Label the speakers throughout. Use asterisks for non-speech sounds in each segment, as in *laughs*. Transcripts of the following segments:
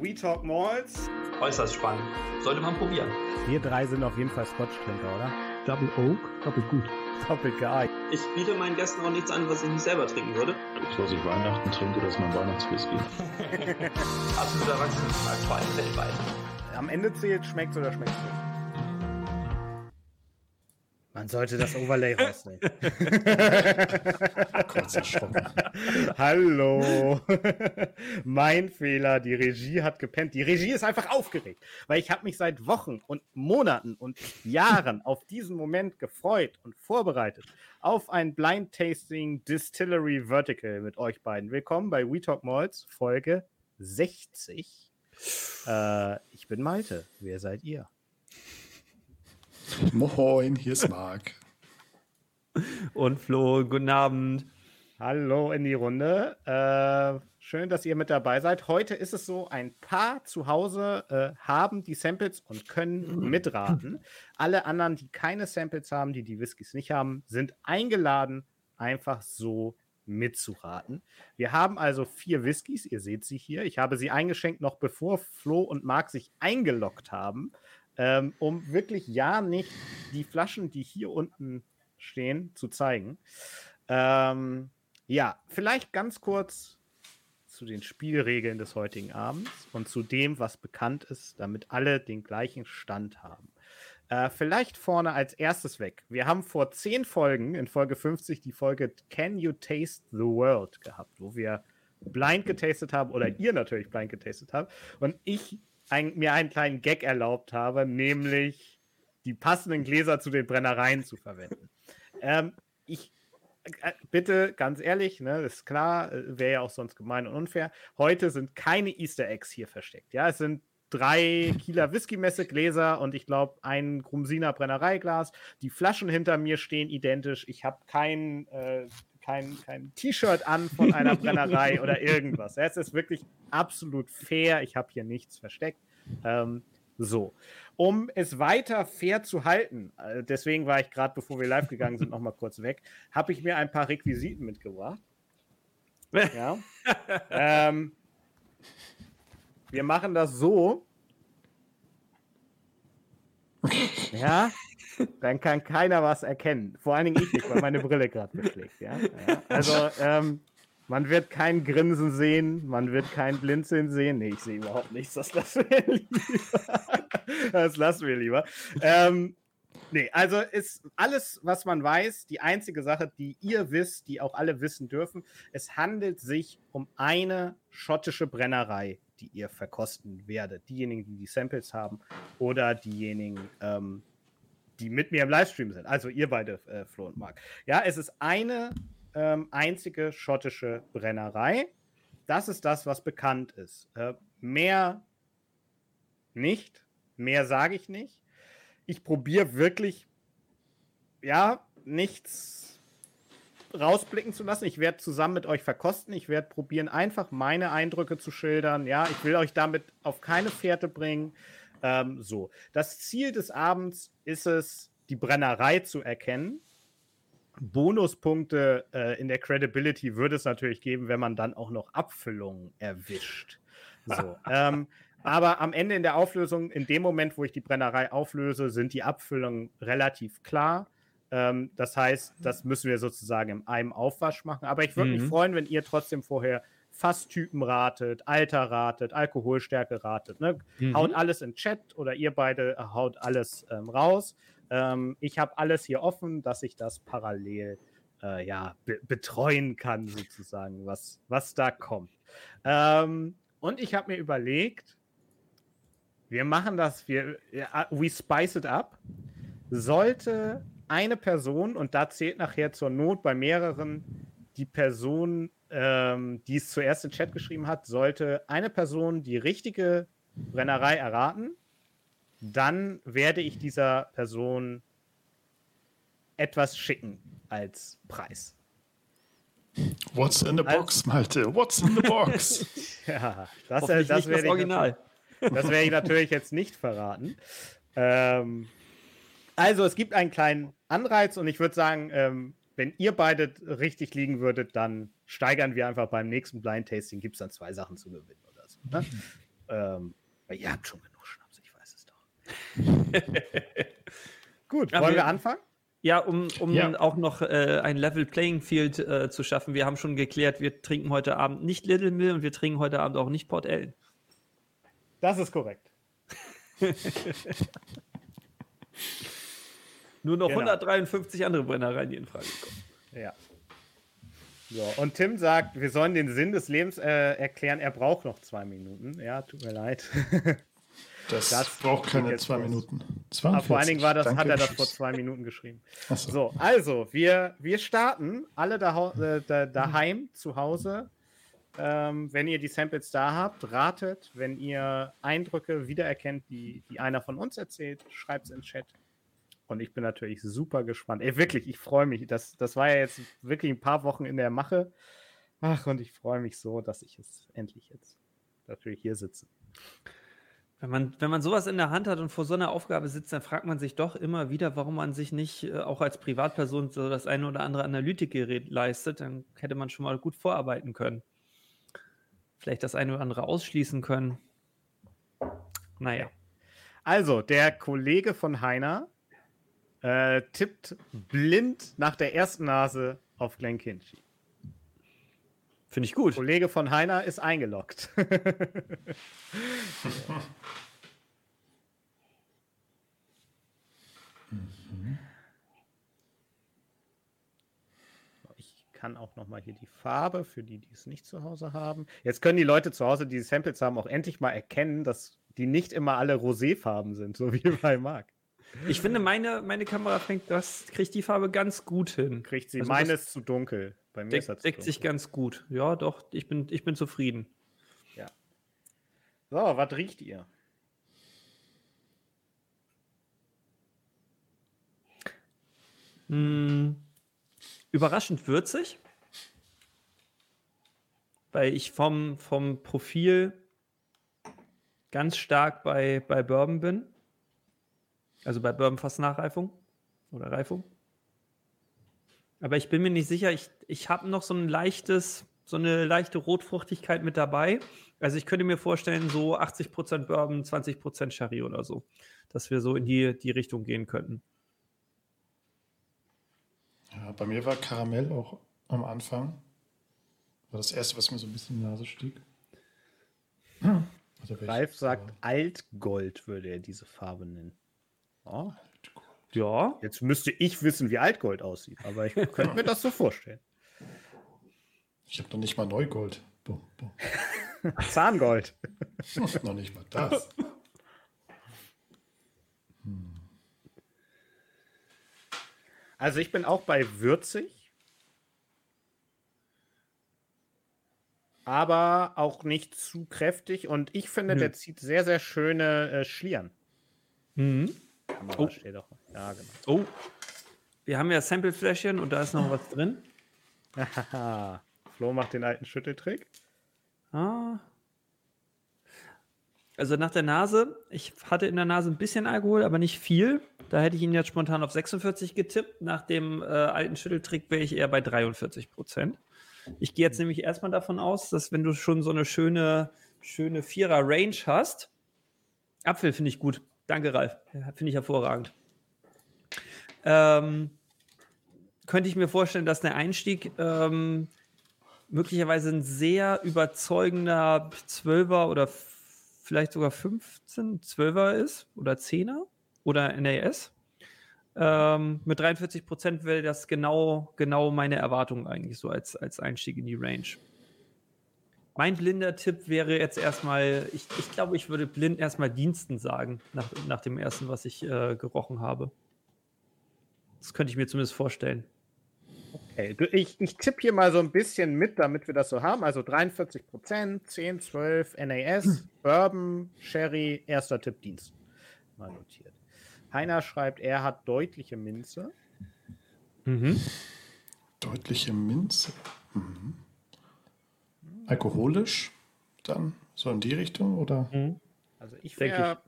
Speaker 1: We Talk Malls.
Speaker 2: Äußerst spannend. Sollte man probieren.
Speaker 3: Wir drei sind auf jeden Fall Scotch-Trinker, oder?
Speaker 4: Double Oak, doppelt gut.
Speaker 3: Doppelt geil.
Speaker 2: Ich biete meinen Gästen auch nichts an, was ich nicht selber trinken würde.
Speaker 5: Das, was ich Weihnachten trinke, das ist mein Weihnachtswhisky.
Speaker 2: Absolut erwachsen, vor allem weltweit.
Speaker 3: Am Ende zählt, schmeckt's oder schmeckt's nicht. Man sollte das Overlay *laughs* rausnehmen.
Speaker 4: Kurz erschrocken.
Speaker 3: Hallo. mein Fehler. Die Regie hat gepennt. Die Regie ist einfach aufgeregt, weil ich habe mich seit Wochen und Monaten und Jahren auf diesen Moment gefreut und vorbereitet auf ein Blind Tasting Distillery Vertical mit euch beiden. Willkommen bei We Talk Malls Folge 60. Äh, ich bin Malte. Wer seid ihr?
Speaker 4: Moin, hier ist Marc.
Speaker 6: Und Flo, guten Abend.
Speaker 3: Hallo in die Runde. Äh, schön, dass ihr mit dabei seid. Heute ist es so, ein paar zu Hause äh, haben die Samples und können mitraten. Alle anderen, die keine Samples haben, die die Whiskys nicht haben, sind eingeladen, einfach so mitzuraten. Wir haben also vier Whiskys, ihr seht sie hier. Ich habe sie eingeschenkt, noch bevor Flo und Marc sich eingeloggt haben ähm, um wirklich ja nicht die Flaschen, die hier unten stehen, zu zeigen. Ähm, ja, vielleicht ganz kurz zu den Spielregeln des heutigen Abends und zu dem, was bekannt ist, damit alle den gleichen Stand haben. Äh, vielleicht vorne als erstes weg. Wir haben vor zehn Folgen, in Folge 50, die Folge Can You Taste the World gehabt, wo wir blind getastet haben oder ihr natürlich blind getastet habt. Und ich ein, mir einen kleinen Gag erlaubt habe, nämlich die passenden Gläser zu den Brennereien zu verwenden. *laughs* Ähm, ich äh, bitte ganz ehrlich, ne, ist klar, äh, wäre ja auch sonst gemein und unfair. Heute sind keine Easter Eggs hier versteckt. Ja, es sind drei Kieler Whisky-Messe-Gläser und ich glaube ein Grumsiner Brennereiglas. Die Flaschen hinter mir stehen identisch. Ich habe kein äh, kein, kein T-Shirt an von einer *laughs* Brennerei oder irgendwas. Es ist wirklich absolut fair. Ich habe hier nichts versteckt. Ähm, so. Um es weiter fair zu halten, äh, deswegen war ich gerade, bevor wir live gegangen sind, noch mal kurz weg, habe ich mir ein paar Requisiten mitgebracht. Ja. ähm, wir machen das so. Ja, dann kann keiner was erkennen. Vor allen Dingen ich nicht, weil meine Brille gerade *laughs* beschlägt. Ja? ja? Also, ähm, man wird kein Grinsen sehen, man wird kein Blinzeln sehen. Nee, ich sehe überhaupt nichts. Das lassen wir lieber. *laughs* das lassen wir lieber. Ähm, nee, also ist alles, was man weiß, die einzige Sache, die ihr wisst, die auch alle wissen dürfen. Es handelt sich um eine schottische Brennerei, die ihr verkosten werdet. Diejenigen, die die Samples haben oder diejenigen, ähm, die mit mir im Livestream sind. Also ihr beide, äh, Flo und Marc. Ja, es ist eine ähm, einzige schottische Brennerei. Das ist das, was bekannt ist. Äh, mehr nicht. Mehr sage ich nicht. Ich probiere wirklich, ja, nichts rausblicken zu lassen. Ich werde zusammen mit euch verkosten. Ich werde probieren, einfach meine Eindrücke zu schildern. Ja, ich will euch damit auf keine Fährte bringen. Ähm, so, das Ziel des Abends ist es, die Brennerei zu erkennen. Bonuspunkte äh, in der Credibility würde es natürlich geben, wenn man dann auch noch Abfüllungen erwischt. So, *laughs* ähm, aber am Ende in der Auflösung, in dem Moment, wo ich die Brennerei auflöse, sind die Abfüllungen relativ klar. Ähm, das heißt, das müssen wir sozusagen in einem Aufwasch machen. Aber ich würde mhm. mich freuen, wenn ihr trotzdem vorher Fasstypen ratet, Alter ratet, Alkoholstärke ratet. Ne? Mhm. Haut alles in Chat oder ihr beide haut alles ähm, raus. Ähm, ich habe alles hier offen, dass ich das parallel äh, ja, be betreuen kann, sozusagen, was, was da kommt. Ähm, und ich habe mir überlegt, wir machen das, wir, we spice it up. Sollte eine Person, und da zählt nachher zur Not bei mehreren, die Person ähm, die es zuerst in Chat geschrieben hat, sollte eine Person die richtige Brennerei erraten, dann werde ich dieser Person etwas schicken als Preis.
Speaker 4: What's in the box, Malte? What's in the box? *laughs*
Speaker 3: ja, das, das, das werde ich, Original. das werde ich natürlich jetzt nicht verraten. Ähm, also, es gibt einen kleinen Anreiz und ich würde sagen, ähm, wenn ihr beide richtig liegen würdet, dann steigern wir einfach beim nächsten Blind Tasting, gibt es dann zwei Sachen zu gewinnen oder so. Ne? *laughs* Ähm, ihr habt schon genug Schnaps, ich weiß es doch. *laughs* Gut, wollen
Speaker 6: wir-
Speaker 3: wir anfangen?
Speaker 6: Ja, um, um
Speaker 4: Ja.
Speaker 6: auch noch äh, ein Level Playing Field äh, zu schaffen. Wir haben schon geklärt, wir trinken heute Abend nicht Little Mill und wir trinken heute Abend auch nicht Port Ellen.
Speaker 3: Das ist korrekt. *laughs*
Speaker 6: Nur noch
Speaker 3: Genau.
Speaker 6: 153 andere Brennereien, die in Frage kommen.
Speaker 3: Ja. So, und Tim sagt, wir sollen den Sinn des Lebens äh, erklären. Er braucht noch zwei Minuten. Ja, tut mir leid. *laughs*
Speaker 4: Das,
Speaker 3: Das
Speaker 4: braucht keine zwei
Speaker 3: los.
Speaker 4: Minuten.
Speaker 3: Aber vor allen Dingen war das,
Speaker 4: Danke,
Speaker 3: hat er das
Speaker 4: tschüss.
Speaker 3: vor zwei Minuten geschrieben.
Speaker 4: So.
Speaker 3: So, also, wir, wir starten alle da, äh, da, daheim, zu Hause. Ähm, wenn ihr die Samples da habt, ratet. Wenn ihr Eindrücke wiedererkennt, die, die einer von uns erzählt, schreibt es in den Chat. Und ich bin natürlich super gespannt. Ey, wirklich, ich freue mich. Das, das war ja jetzt wirklich ein paar Wochen in der Mache. Ach, und ich freue mich so, dass ich es endlich jetzt natürlich hier sitze.
Speaker 6: Wenn man, wenn man sowas in der Hand hat und vor so einer Aufgabe sitzt, dann fragt man sich doch immer wieder, warum man sich nicht äh, auch als Privatperson so das eine oder andere Analytikgerät leistet. Dann hätte man schon mal gut vorarbeiten können. Vielleicht das eine oder andere ausschließen können. Naja.
Speaker 3: Also, der Kollege von Heiner äh, tippt blind nach der ersten Nase auf Glenn Kinchy.
Speaker 6: Finde ich gut.
Speaker 3: Kollege von Heiner ist eingeloggt. *laughs* Ich kann auch noch mal hier die Farbe für die, die es nicht zu Hause haben. Jetzt können die Leute zu Hause, die die Samples haben, auch endlich mal erkennen, dass die nicht immer alle Roséfarben sind, so wie bei Marc.
Speaker 6: Ich finde, meine, meine Kamera fängt das, kriegt die Farbe ganz gut hin.
Speaker 3: Kriegt sie.
Speaker 6: Also
Speaker 3: Meine ist zu dunkel. Bei mir
Speaker 6: Deck,
Speaker 3: ist das
Speaker 6: deckt sich ganz gut. Ja, doch, ich bin, ich bin zufrieden.
Speaker 3: So, was riecht ihr?
Speaker 6: Mm, überraschend würzig. Weil ich vom, vom Profil ganz stark bei, bei Bourbon bin. Also bei Bourbon fast Nachreifung oder Reifung. Aber ich bin mir nicht sicher, ich, ich habe noch so ein leichtes, so eine leichte Rotfruchtigkeit mit dabei. Also ich könnte mir vorstellen, so 80% Bourbon, 20% Sherry oder so. Dass wir so in die, die Richtung gehen könnten.
Speaker 4: Ja, bei mir war Karamell auch am Anfang. War das erste, was mir so ein bisschen in die Nase stieg. Also
Speaker 3: Ralf sagt? Altgold würde er diese Farbe nennen. Oh,
Speaker 6: Ja,
Speaker 3: jetzt müsste ich wissen, wie Altgold aussieht, aber ich könnte mir das so vorstellen.
Speaker 4: Ich habe noch nicht mal Neugold. Bum, bum. *laughs*
Speaker 3: Zahngold.
Speaker 4: noch nicht mal das.
Speaker 3: Also ich bin auch bei würzig. Aber auch nicht zu kräftig. Und ich finde,
Speaker 6: Nö.
Speaker 3: der zieht sehr, sehr schöne äh, Schlieren.
Speaker 6: Mhm.
Speaker 3: Kamera
Speaker 6: Oh.
Speaker 3: steht auch. Ja, genau.
Speaker 6: Oh. Wir haben ja Samplefläschchen und da ist noch was drin. *laughs*
Speaker 3: Flo macht den alten Schütteltrick.
Speaker 6: Ah. Also nach der Nase, ich hatte in der Nase ein bisschen Alkohol, aber nicht viel. Da hätte ich ihn jetzt spontan auf 46 getippt. Nach dem äh, alten Schütteltrick wäre ich eher bei 43 Prozent. Ich gehe jetzt nämlich erstmal davon aus, dass wenn du schon so eine schöne, schöne Vierer-Range hast, Apfel finde ich gut. Danke, Ralf. Finde ich hervorragend. Ähm, könnte ich mir vorstellen, dass der Einstieg ähm, möglicherweise ein sehr überzeugender 12er oder vielleicht sogar 15, 12er ist oder 10er oder NAS. Ähm, mit 43 Prozent wäre das genau, genau meine Erwartung eigentlich so als, als Einstieg in die Range. Mein blinder Tipp wäre jetzt erstmal, ich, ich glaube, ich würde blind erstmal Diensten sagen, nach, nach dem ersten, was ich äh, gerochen habe. Das könnte ich mir zumindest vorstellen.
Speaker 3: Okay, du, ich, ich tippe hier mal so ein bisschen mit, damit wir das so haben. Also 43 Prozent, 10, 12, NAS, Bourbon, Sherry, erster Tipp Dienst. Mal notiert. Heiner schreibt, er hat deutliche Minze.
Speaker 6: Mhm.
Speaker 4: Deutliche Minze. Mhm. Alkoholisch dann? So in die Richtung? Oder?
Speaker 3: Also ich wäre,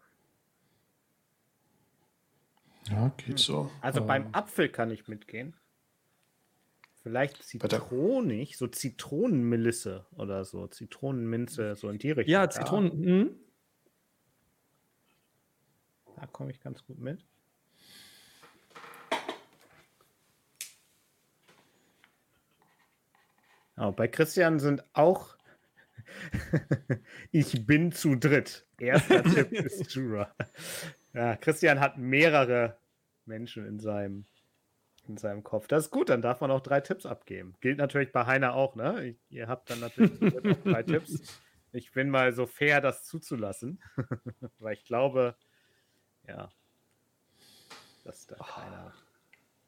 Speaker 4: Ja, geht so.
Speaker 3: also
Speaker 4: Ähm,
Speaker 3: beim Apfel kann ich mitgehen. Vielleicht Zitronig, so Zitronenmelisse oder so, Zitronenminze, so in die Richtung.
Speaker 6: Ja, Zitronen. Mhm.
Speaker 3: komme ich ganz gut mit. Oh, bei Christian sind auch *laughs* ich bin zu dritt. Erster Tipp *laughs* ist Jura. Ja, Christian hat mehrere Menschen in seinem, in seinem Kopf. Das ist gut, dann darf man auch drei Tipps abgeben. Gilt natürlich bei Heiner auch, ne? Ihr habt dann natürlich drei Tipps. Ich bin mal so fair, das zuzulassen. *laughs* Weil ich glaube, ja, dass da keiner,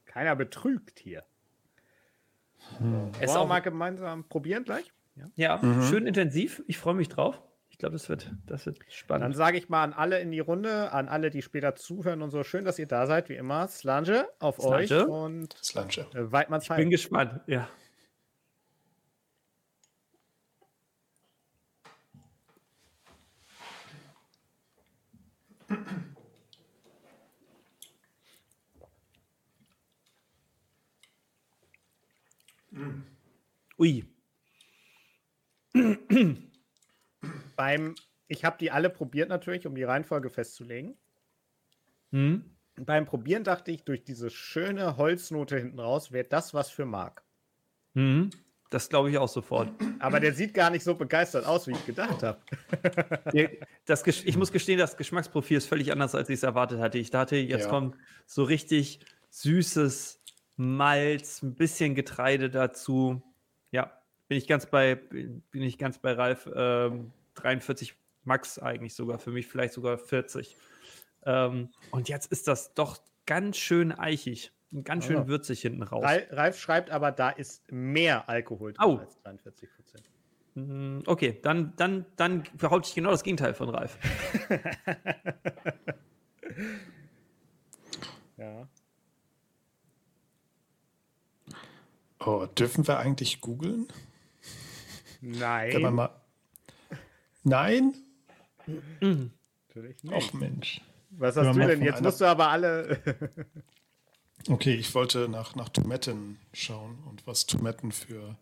Speaker 3: keiner betrügt hier.
Speaker 6: Hm.
Speaker 3: Es auch mal gemeinsam probieren gleich.
Speaker 6: Ja,
Speaker 4: Mhm.
Speaker 6: schön intensiv. Ich freue mich drauf. Ich glaube, das wird, das wird
Speaker 3: Dann
Speaker 6: spannend.
Speaker 3: sage ich mal an alle in die Runde, an alle, die später zuhören und so. Schön, dass ihr da seid, wie immer. Slange auf euch
Speaker 6: Slange.
Speaker 3: und
Speaker 4: Slange.
Speaker 3: äh, Weidmanns
Speaker 6: Ich bin gespannt. Ja. Ui. *clears throat*
Speaker 3: Beim, ich habe die alle probiert natürlich, um die Reihenfolge festzulegen.
Speaker 6: Hm?
Speaker 3: Beim Probieren dachte ich, durch diese schöne Holznote hinten raus wäre das was für Marc.
Speaker 6: Hm? Das glaube ich auch sofort.
Speaker 3: Aber der sieht gar nicht so begeistert aus, wie ich gedacht habe. *laughs*
Speaker 6: Ich muss gestehen, das Geschmacksprofil ist völlig anders, als ich es erwartet hatte. Ich dachte, jetzt
Speaker 4: Ja.
Speaker 6: kommt so richtig süßes Malz, ein bisschen Getreide dazu. Ja, bin ich ganz bei, bin ich ganz bei Ralf. Ähm, 43 Max eigentlich sogar, für mich vielleicht sogar 40. Ähm, und jetzt ist das doch ganz schön eichig und ganz schön
Speaker 3: Ah.
Speaker 6: würzig hinten raus.
Speaker 3: Ralf, schreibt aber, da ist mehr Alkohol drin
Speaker 6: Au.
Speaker 3: als 43 Prozent.
Speaker 6: Mm, Okay, dann, dann, dann behaupte ich genau das Gegenteil von Ralf. *laughs*
Speaker 3: Ja.
Speaker 4: Oh, dürfen wir eigentlich googeln? Wenn man
Speaker 3: Nein,
Speaker 4: mal. Nein?
Speaker 3: natürlich
Speaker 4: Och
Speaker 3: nicht.
Speaker 4: Mensch.
Speaker 3: Was hast du denn? Jetzt musst du aber alle. *laughs*
Speaker 4: Okay, ich wollte nach, nach Tomaten schauen und was Tomaten für.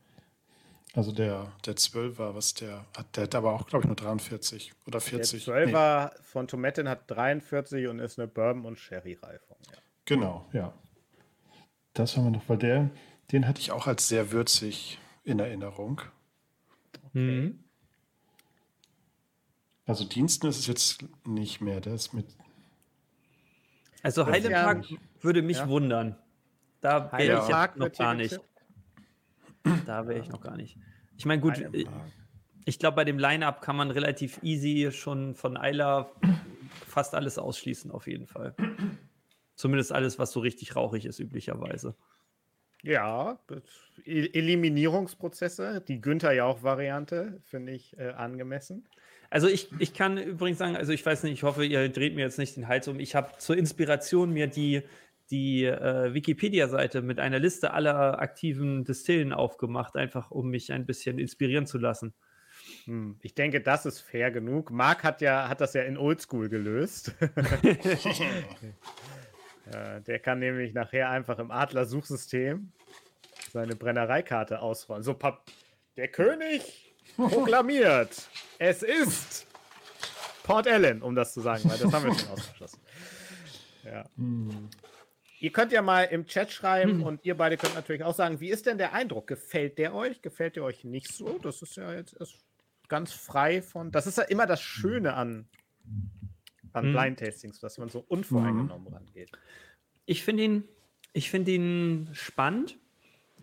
Speaker 4: Also der, der 12er, was der hat, der hat aber auch, glaube ich, nur 43 oder
Speaker 3: Der
Speaker 4: 40.
Speaker 3: 12er von Tomaten hat 43 und ist eine Bourbon- und Sherry-Reifung. Ja.
Speaker 4: Genau, ja. Das haben wir noch, weil der, den hatte ich auch als sehr würzig in Erinnerung.
Speaker 6: Mhm.
Speaker 4: Also Diensten ist es jetzt nicht mehr, der ist mit.
Speaker 6: Also
Speaker 3: Das ist ja-
Speaker 6: würde mich
Speaker 3: Ja.
Speaker 6: wundern. Da wäre ich jetzt noch gar nicht. Da wäre ich noch gar nicht. Ich meine, gut, äh, ich glaube, bei dem Line-Up kann man relativ easy schon von Eiler fast alles ausschließen, auf jeden Fall. Zumindest alles, was so richtig rauchig ist, üblicherweise.
Speaker 3: Ja, das- Eliminierungsprozesse, die Günther Jauch-Variante, finde ich äh, angemessen.
Speaker 6: Also ich, ich kann übrigens sagen, also ich weiß nicht, ich hoffe, ihr dreht mir jetzt nicht den Hals um. Ich habe zur Inspiration mir die, die äh, Wikipedia-Seite mit einer Liste aller aktiven Distillen aufgemacht, einfach um mich ein bisschen inspirieren zu lassen.
Speaker 3: Hm, ich denke, das ist fair genug. Marc hat ja hat das ja in Oldschool gelöst. *laughs* äh, der kann nämlich nachher einfach im Adler-Suchsystem seine Brennereikarte ausrollen. So, Pap der König proklamiert, es ist Port Ellen, um das zu sagen, weil das haben wir schon *laughs* ausgeschlossen. Ja. Ihr könnt ja mal im Chat schreiben und ihr beide könnt natürlich auch sagen, wie ist denn der Eindruck? Gefällt der euch? Gefällt der euch nicht so? Das ist ja jetzt erst ganz frei von. Das ist ja immer das Schöne an, an
Speaker 6: Mhm.
Speaker 3: Blind Tastings, dass man so unvoreingenommen rangeht.
Speaker 6: Ich finde ihn, ich finde ihn spannend.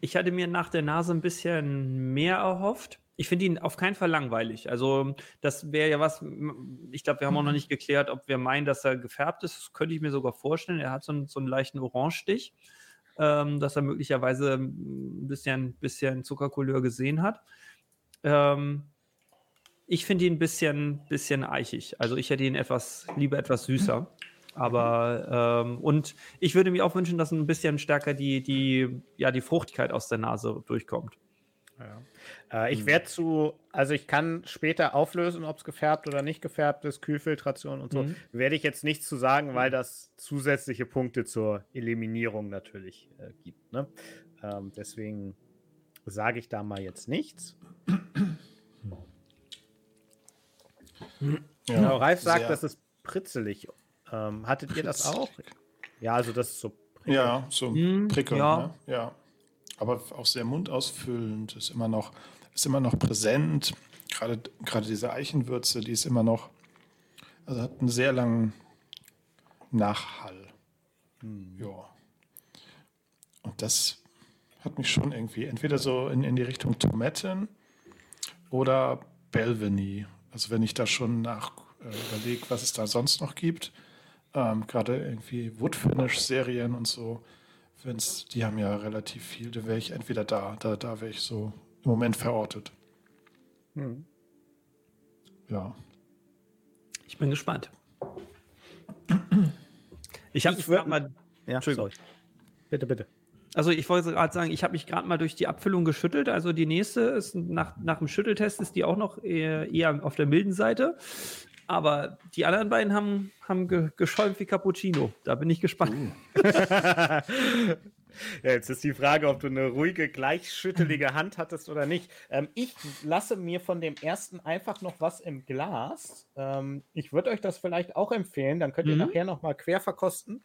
Speaker 6: Ich hatte mir nach der Nase ein bisschen mehr erhofft. Ich finde ihn auf keinen Fall langweilig. Also, das wäre ja was, ich glaube, wir haben auch noch nicht geklärt, ob wir meinen, dass er gefärbt ist. Das könnte ich mir sogar vorstellen. Er hat so einen, so einen leichten Orangestich, ähm, dass er möglicherweise ein bisschen, bisschen Zuckercouleur gesehen hat. Ähm, ich finde ihn ein bisschen, bisschen eichig. Also, ich hätte ihn etwas, lieber etwas süßer. Aber ähm, und ich würde mir auch wünschen, dass ein bisschen stärker die, die, ja, die Fruchtigkeit aus der Nase durchkommt.
Speaker 3: Ja. Äh, ich werde zu, also ich kann später auflösen, ob es gefärbt oder nicht gefärbt ist, Kühlfiltration und so.
Speaker 6: Mhm.
Speaker 3: Werde ich jetzt nichts zu sagen, weil das zusätzliche Punkte zur Eliminierung natürlich äh, gibt. Ne? Ähm, deswegen sage ich da mal jetzt nichts.
Speaker 4: Ja,
Speaker 3: Genau, Ralf sagt,
Speaker 4: sehr-
Speaker 3: das ist pritzelig. Ähm, hattet ihr das auch? Ja, also das ist so.
Speaker 4: Ja, so
Speaker 6: Hm,
Speaker 4: prickelnd,
Speaker 6: ja.
Speaker 4: ne? Ja. Aber auch sehr mundausfüllend, ist immer noch, ist immer noch präsent. Gerade, gerade diese Eichenwürze, die ist immer noch, also hat einen sehr langen Nachhall. Ja. Und das hat mich schon irgendwie entweder so in, in die Richtung Tomaten oder Belveny. Also wenn ich da schon nach äh, überlege, was es da sonst noch gibt, ähm, gerade irgendwie Woodfinish-Serien und so, wenn's, die haben ja relativ viel, da wäre ich entweder da, da, da wäre ich so im Moment verortet.
Speaker 3: Hm.
Speaker 4: Ja.
Speaker 6: Ich bin gespannt. Ich habe
Speaker 3: Ich
Speaker 6: mich gerade mal,
Speaker 3: Ja,
Speaker 6: Entschuldigung.
Speaker 3: sorry. Bitte, bitte.
Speaker 6: also ich wollte gerade sagen, ich habe mich gerade mal durch die Abfüllung geschüttelt. Also die nächste ist nach, nach dem Schütteltest ist die auch noch eher, eher auf der milden Seite. Aber die anderen beiden haben, haben ge geschäumt wie Cappuccino. Da bin ich gespannt. *laughs*
Speaker 3: ja, jetzt ist die Frage, ob du eine ruhige, gleichschüttelige *laughs* Hand hattest oder nicht. Ähm, ich lasse mir von dem ersten einfach noch was im Glas. Ähm, ich würde euch das vielleicht auch empfehlen. Dann könnt ihr
Speaker 6: Mhm.
Speaker 3: nachher noch mal quer verkosten.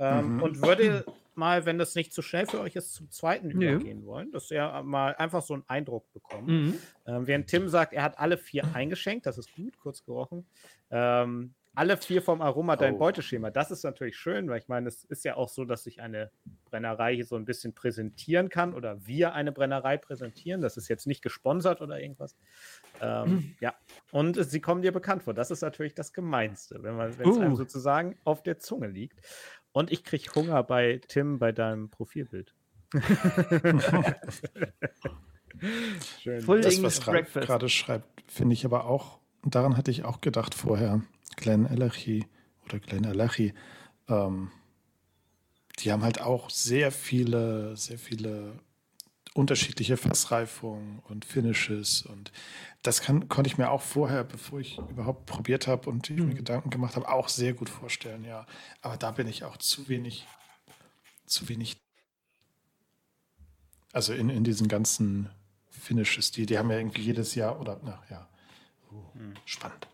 Speaker 3: Ähm,
Speaker 4: Mhm.
Speaker 3: Und würde mal, wenn das nicht zu schnell für euch ist, zum zweiten übergehen wollen, dass ihr mal einfach so einen Eindruck bekommt.
Speaker 6: Mhm.
Speaker 3: Ähm, während Tim sagt, er hat alle vier *laughs* eingeschenkt, das ist gut, kurz gerochen. Ähm, alle vier vom Aroma dein
Speaker 4: Oh.
Speaker 3: Beuteschema. Das ist natürlich schön, weil ich meine, es ist ja auch so, dass sich eine Brennerei hier so ein bisschen präsentieren kann oder wir eine Brennerei präsentieren. Das ist jetzt nicht gesponsert oder irgendwas. Ähm, Ja, und sie kommen dir bekannt vor. Das ist natürlich das Gemeinste, wenn man, wenn es einem
Speaker 6: Uh.
Speaker 3: sozusagen auf der Zunge liegt. Und ich kriege Hunger bei Tim bei deinem Profilbild. *laughs* Schön.
Speaker 6: Full
Speaker 4: Das, was Ralf
Speaker 6: Breakfast.
Speaker 4: gerade schreibt, finde ich aber auch, daran hatte ich auch gedacht vorher, Glenn Elachi oder Glenn Elachi, ähm, die haben halt auch sehr viele, sehr viele unterschiedliche Fassreifungen und Finishes und das kann, konnte ich mir auch vorher, bevor ich überhaupt probiert habe und ich mir Gedanken gemacht habe, auch sehr gut vorstellen, ja. Aber da bin ich auch zu wenig, zu wenig, also in, in diesen ganzen Finishes, die, die haben ja irgendwie jedes Jahr oder, na ja, uh, spannend.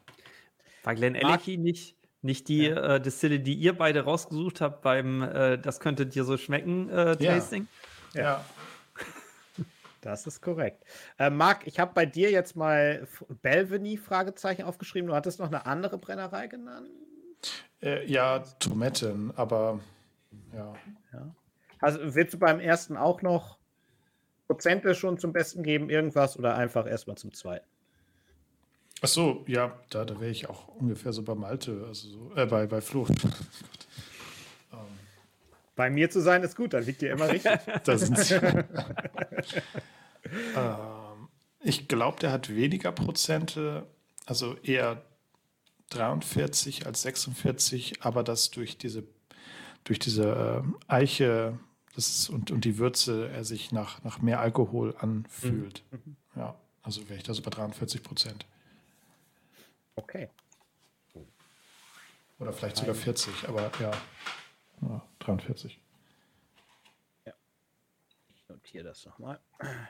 Speaker 6: War Glenn Ellicky nicht, nicht die äh, Distille, die ihr beide rausgesucht habt beim äh, Das könnte dir so schmecken äh,
Speaker 4: Ja.
Speaker 6: Tasting?
Speaker 4: Ja,
Speaker 3: Das ist korrekt. Äh, Marc, ich habe bei dir jetzt mal Belveny Fragezeichen aufgeschrieben. Du hattest noch eine andere Brennerei genannt.
Speaker 4: äh, ja, Tomaten, aber ja.
Speaker 3: Also willst du beim ersten auch noch Prozente schon zum Besten geben, irgendwas oder einfach erstmal zum zweiten?
Speaker 4: Ach so, ja, da, da wäre ich auch ungefähr so bei Malte, also so, äh, bei, bei Flo. *laughs*
Speaker 3: Bei mir zu sein ist gut, da liegt ihr immer richtig.
Speaker 4: Da sind sie. *laughs* ähm, ich glaube, der hat weniger Prozente, also eher 43 als 46, aber das durch diese, durch diese ähm, Eiche ist, und, und die Würze er sich nach, nach mehr Alkohol anfühlt. Ja, also wäre ich da so bei 43 Prozent.
Speaker 3: Okay.
Speaker 4: Oder vielleicht sogar 40, aber ja, ja 43.
Speaker 3: Ich notiere das nochmal.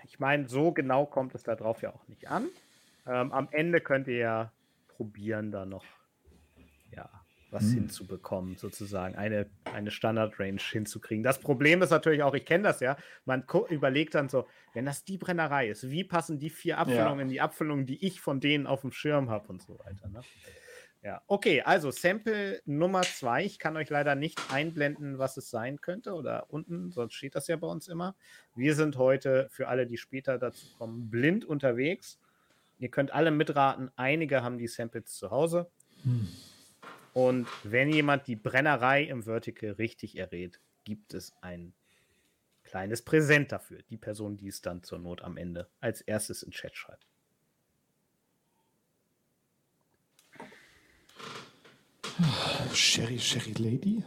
Speaker 3: Ich meine, so genau kommt es da drauf ja auch nicht an. Ähm, am Ende könnt ihr ja probieren, da noch ja, was hinzubekommen, sozusagen, eine, eine Standard-Range hinzukriegen. Das Problem ist natürlich auch, ich kenne das ja, man überlegt dann so, wenn das die Brennerei ist, wie passen die vier Abfüllungen in die Abfüllungen, die ich von denen auf dem Schirm habe und so weiter. Ne? Ja, okay, also Sample Nummer zwei. Ich kann euch leider nicht einblenden, was es sein könnte oder unten, sonst steht das ja bei uns immer. Wir sind heute für alle, die später dazu kommen, blind unterwegs. Ihr könnt alle mitraten. Einige haben die Samples zu Hause. Und wenn jemand die Brennerei im Vertical richtig errät, gibt es ein kleines Präsent dafür. Die Person, die es dann zur Not am Ende als erstes in Chat schreibt.
Speaker 4: Sherry, Sherry Lady?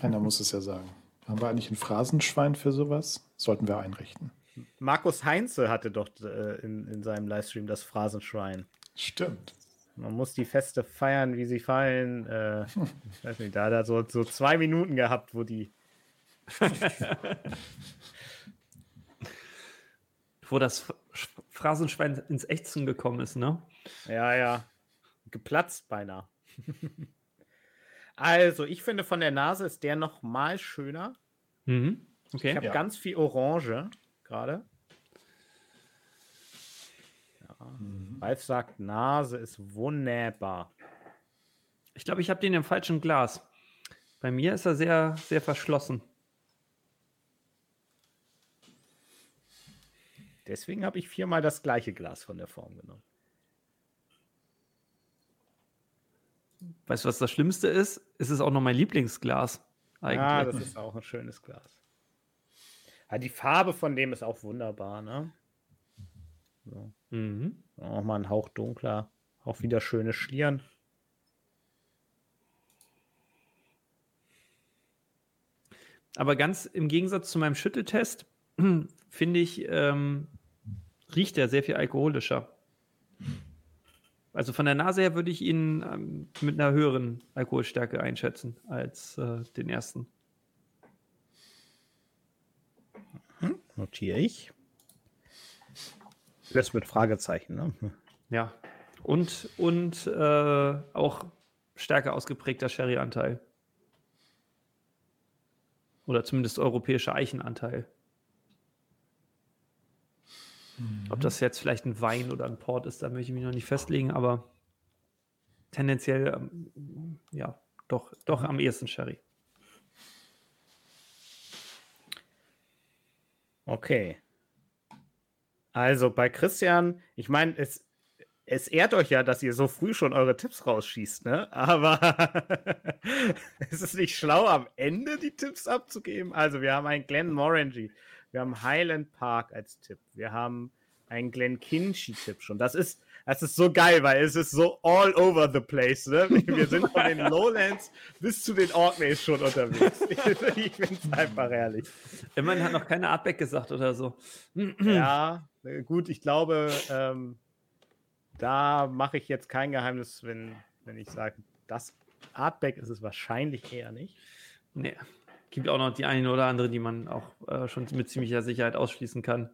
Speaker 4: Einer muss es ja sagen. Haben wir eigentlich ein Phrasenschwein für sowas? Sollten wir einrichten.
Speaker 3: Markus Heinze hatte doch äh, in, in seinem Livestream das Phrasenschwein.
Speaker 4: Stimmt.
Speaker 3: Man muss die Feste feiern, wie sie fallen. Äh, ich weiß nicht, da hat er so, so zwei Minuten gehabt, wo die. *laughs*
Speaker 6: Wo das Sch- Phrasenschwein ins Ächzen gekommen ist, ne?
Speaker 3: Ja, ja. Geplatzt beinahe. Also, ich finde, von der Nase ist der noch mal schöner.
Speaker 6: Mhm. Okay.
Speaker 3: Ich habe
Speaker 4: Ja.
Speaker 3: ganz viel Orange gerade. Ja.
Speaker 4: Mhm.
Speaker 3: Ralf sagt, Nase ist wunderbar.
Speaker 6: Ich glaube, ich habe den im falschen Glas. Bei mir ist er sehr, sehr verschlossen.
Speaker 3: Deswegen habe ich viermal das gleiche Glas von der Form genommen.
Speaker 6: Weißt du, was das Schlimmste ist? Es ist auch noch mein Lieblingsglas. Eigentlich.
Speaker 3: Ah, das ist auch ein schönes Glas. Ja, die Farbe von dem ist auch wunderbar, ne? So.
Speaker 6: mhm.
Speaker 3: Auch mal ein Hauch dunkler. Auch wieder schöne Schlieren.
Speaker 6: Aber ganz im Gegensatz zu meinem Schütteltest, *clears throat* finde ich, ähm, riecht er sehr viel alkoholischer. Also von der Nase her würde ich ihn ähm, mit einer höheren Alkoholstärke einschätzen als äh, den ersten.
Speaker 3: Notiere ich. Das mit Fragezeichen, ne?
Speaker 6: Ja. Und, und äh, auch stärker ausgeprägter Sherry-Anteil. Oder zumindest europäischer Eichenanteil. Ob das jetzt vielleicht ein Wein oder ein Port ist, da möchte ich mich noch nicht festlegen, aber tendenziell, ähm, ja, doch, doch am ehesten Sherry.
Speaker 3: Okay. Also bei Christian, ich meine, es, es ehrt euch ja, dass ihr so früh schon eure Tipps rausschießt, ne? Aber *laughs* es ist nicht schlau, am Ende die Tipps abzugeben. Also wir haben einen Glen Morangy, wir haben Highland Park als Tipp, wir haben einen Glen Kinchy-Tipp schon. Das ist, das ist so geil, weil es ist so all over the place, ne? Wir sind von den Lowlands bis zu den Orkneys schon unterwegs. *laughs* Ich finde es einfach herrlich.
Speaker 6: Immerhin hat noch keine Artback gesagt oder so.
Speaker 3: Ja, gut, ich glaube, ähm, da mache ich jetzt kein Geheimnis, wenn, wenn ich sage, das Artback ist es wahrscheinlich eher nicht.
Speaker 6: Nee. Gibt auch noch die eine oder andere, die man auch äh, schon mit ziemlicher Sicherheit ausschließen kann.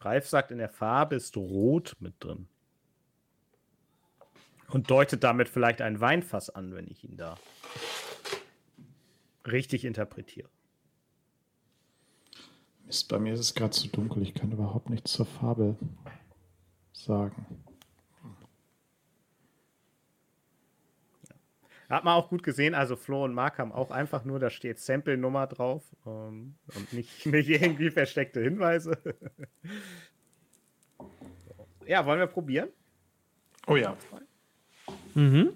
Speaker 3: Ralf sagt, in der Farbe ist Rot mit drin. Und deutet damit vielleicht ein Weinfass an, wenn ich ihn da richtig interpretiere.
Speaker 4: Mist, bei mir ist es gerade zu dunkel. Ich kann überhaupt nichts zur Farbe sagen.
Speaker 3: Hat man auch gut gesehen, also Flo und Mark haben auch einfach nur, da steht Sample-Nummer drauf ähm, und nicht, *laughs* nicht irgendwie versteckte Hinweise. ja, wollen wir probieren?
Speaker 4: Oh ja.
Speaker 6: Mhm.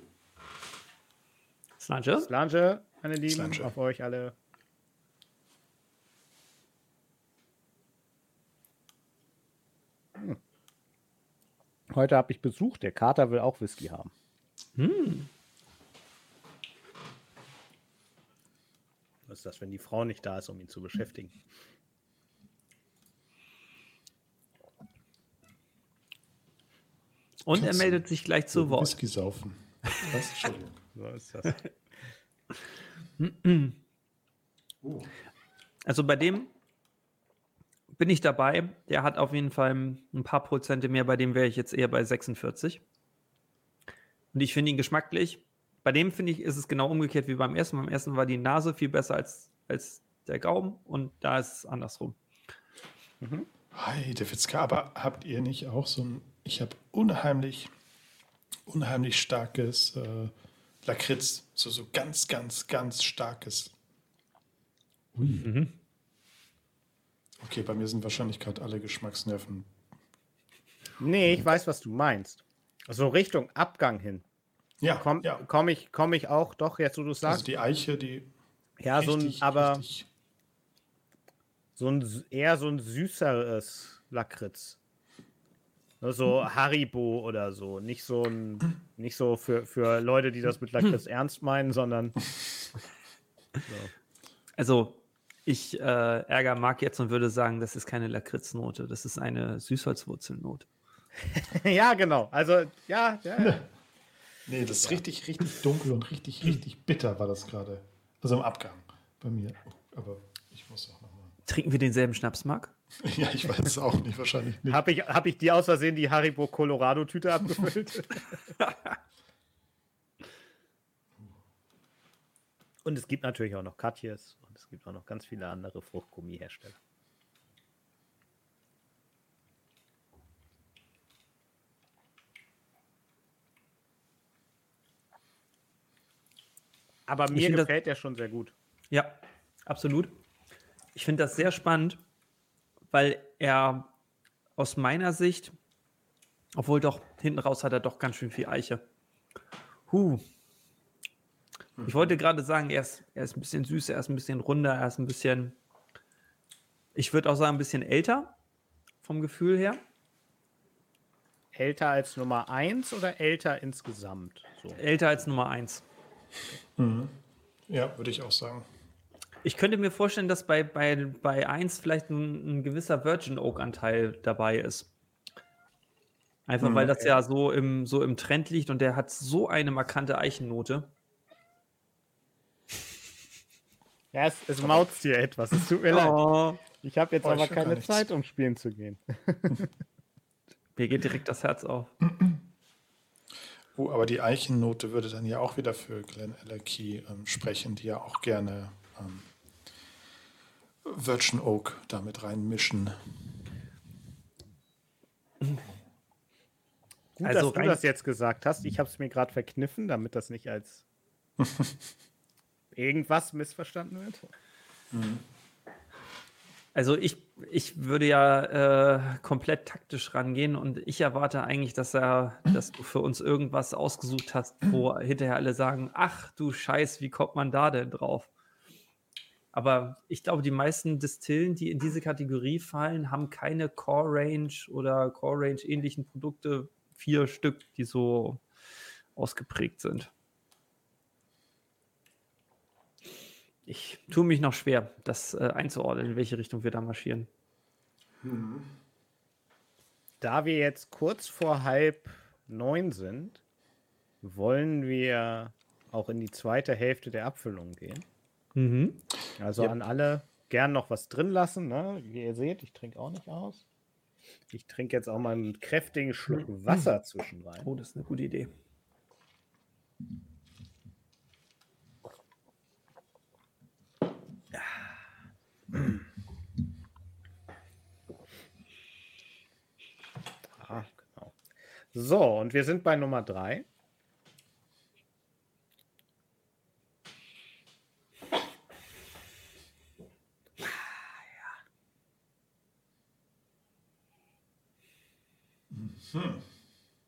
Speaker 6: Snatcher?
Speaker 3: Slange, meine Lieben,
Speaker 4: Slange.
Speaker 3: auf euch alle. Hm. Heute habe ich Besuch, der Kater will auch Whisky haben. Was ist das, wenn die Frau nicht da ist, um ihn zu beschäftigen?
Speaker 6: Und er meldet sich gleich zu Wort.
Speaker 4: Whisky saufen. Was? Entschuldigung. *laughs*
Speaker 3: So ist das. *clears throat*
Speaker 6: Also bei dem bin ich dabei. Der hat auf jeden Fall ein paar Prozente mehr. Bei dem wäre ich jetzt eher bei 46. Und ich finde ihn geschmacklich. Bei dem finde ich, ist es genau umgekehrt wie beim ersten. Beim ersten war die Nase viel besser als, als der Gaumen. Und da ist es andersrum.
Speaker 4: Hi, der Witzka, aber habt ihr nicht auch so ein. Ich habe unheimlich, unheimlich starkes äh, Lakritz. So, so ganz, ganz, ganz starkes. Ui. Okay, bei mir sind wahrscheinlich gerade alle Geschmacksnerven.
Speaker 3: Nee, ich weiß, was du meinst. So Richtung Abgang hin.
Speaker 4: Ja,
Speaker 3: Komme
Speaker 4: ja.
Speaker 3: komm ich, komm ich auch, doch, jetzt wo du es
Speaker 4: Also
Speaker 3: sagst.
Speaker 4: die Eiche, die.
Speaker 3: ja, so ein,
Speaker 4: richtig,
Speaker 3: aber
Speaker 4: richtig-
Speaker 3: so ein, eher so ein süßeres Lakritz. Ne, So Haribo oder so. Nicht so ein, nicht so für, für Leute, die das mit Lakritz *laughs* ernst meinen, sondern
Speaker 6: Also ich äh, ärgere Marc jetzt und würde sagen, das ist keine Lakritznote. Das ist eine Süßholzwurzelnote. *laughs*
Speaker 3: ja, genau. Also, ja, ja, ja. *laughs*
Speaker 4: Nee, das ist richtig, richtig dunkel und richtig, richtig bitter war das gerade. Also im Abgang bei mir. Aber ich muss auch nochmal.
Speaker 6: Trinken wir denselben Schnaps, Marc? *laughs*
Speaker 4: Ja, ich weiß es auch nicht, wahrscheinlich nicht.
Speaker 3: Habe ich, hab ich dir aus Versehen die Haribo Colorado-Tüte abgefüllt? *laughs* Und es gibt natürlich auch noch Katjes und es gibt auch noch ganz viele andere Fruchtgummihersteller. Aber mir
Speaker 6: find das-
Speaker 3: gefällt der schon sehr gut.
Speaker 6: Ja, absolut. Ich finde das sehr spannend, weil er aus meiner Sicht, obwohl doch hinten raus hat er doch ganz schön viel Eiche. Huh. Ich wollte gerade sagen, er ist, er ist ein bisschen süßer, er ist ein bisschen runder, er ist ein bisschen, ich würde auch sagen, ein bisschen älter vom Gefühl her.
Speaker 3: Älter als Nummer 1 oder älter insgesamt? So.
Speaker 6: Älter als Nummer 1.
Speaker 4: Ja, würde ich auch sagen.
Speaker 6: Ich könnte mir vorstellen, dass bei, bei, bei 1 vielleicht ein, ein gewisser Virgin Oak-Anteil dabei ist. Einfach weil das ja so im, so im Trend liegt und der hat so eine markante Eichennote.
Speaker 3: Ja, es, es mauzt hier etwas. Es tut mir leid.
Speaker 6: Oh,
Speaker 3: Ich habe jetzt
Speaker 4: Oh,
Speaker 3: aber keine. Zeit, um spielen zu gehen. *laughs*
Speaker 6: mir geht direkt das Herz auf. *laughs*
Speaker 4: Oh, aber die Eichennote würde dann ja auch wieder für Glenn Allerkey ähm, sprechen, die ja auch gerne ähm, Virgin Oak damit reinmischen.
Speaker 3: Gut,
Speaker 6: Also
Speaker 3: dass du
Speaker 6: rein-
Speaker 3: das jetzt gesagt hast. Ich habe es mir gerade verkniffen, damit das nicht als *laughs* irgendwas missverstanden wird.
Speaker 6: Also ich, ich würde ja äh, komplett taktisch rangehen und ich erwarte eigentlich, dass er, dass du für uns irgendwas ausgesucht hast, wo hinterher alle sagen, ach du Scheiß, wie kommt man da denn drauf? Aber ich glaube, die meisten Distillen, die in diese Kategorie fallen, haben keine Core Range oder Core Range ähnlichen Produkte, vier Stück, die so ausgeprägt sind. Ich tue mich noch schwer, das äh, einzuordnen, in welche Richtung wir da marschieren.
Speaker 3: Da wir jetzt kurz vor halb neun sind, wollen wir auch in die zweite Hälfte der Abfüllung gehen.
Speaker 6: Mhm.
Speaker 3: Also
Speaker 4: Yep.
Speaker 3: an alle gern noch was drin lassen. Ne? Wie ihr seht, ich trinke auch nicht aus. Ich trinke jetzt auch mal einen kräftigen Schluck Wasser zwischen rein.
Speaker 6: Oh, das ist eine gute Idee.
Speaker 3: Ah, genau. So, und wir sind bei Nummer drei.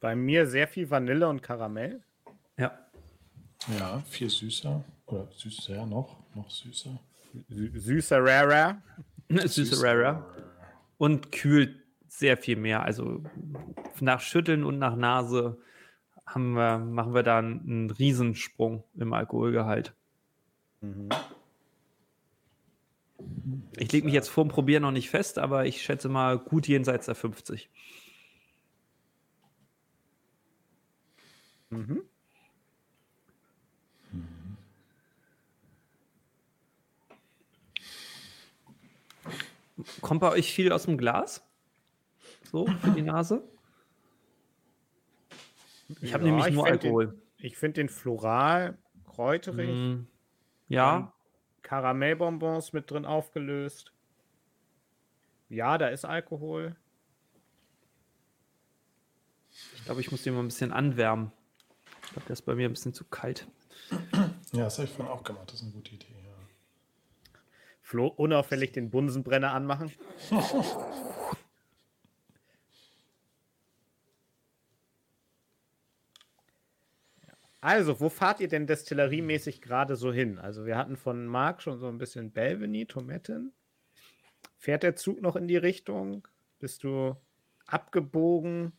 Speaker 3: Bei mir sehr viel Vanille und Karamell.
Speaker 6: Ja.
Speaker 4: Ja, viel süßer. Oder süßer noch, noch süßer.
Speaker 3: Sü süßer Rara. *laughs*
Speaker 6: Süße Rara. Und kühlt sehr viel mehr. Also nach Schütteln und nach Nase haben wir, machen wir da einen, einen Riesensprung im Alkoholgehalt. Ich lege mich jetzt vorm Probieren noch nicht fest, aber ich schätze mal gut jenseits der 50.
Speaker 3: Mhm.
Speaker 6: Kommt bei euch viel aus dem Glas? So, für die Nase? Ich habe
Speaker 3: Ja,
Speaker 6: nämlich
Speaker 3: ich
Speaker 6: nur
Speaker 3: den-
Speaker 6: Alkohol.
Speaker 3: Ich finde den floral, kräuterig,
Speaker 6: Mm, ja,
Speaker 3: Karamellbonbons mit drin aufgelöst. Ja, da ist Alkohol.
Speaker 6: ich glaube, ich muss den mal ein bisschen anwärmen. Ich glaube, der ist bei mir ein bisschen zu kalt.
Speaker 4: Ja, das habe ich vorhin auch gemacht. Das ist eine gute Idee.
Speaker 3: Flo, unauffällig den Bunsenbrenner anmachen. *laughs* Also, wo fahrt ihr denn destilleriemäßig gerade so hin? Also, wir hatten von Marc schon so ein bisschen Belveny, Tometten. Fährt der Zug noch in die Richtung? Bist du abgebogen?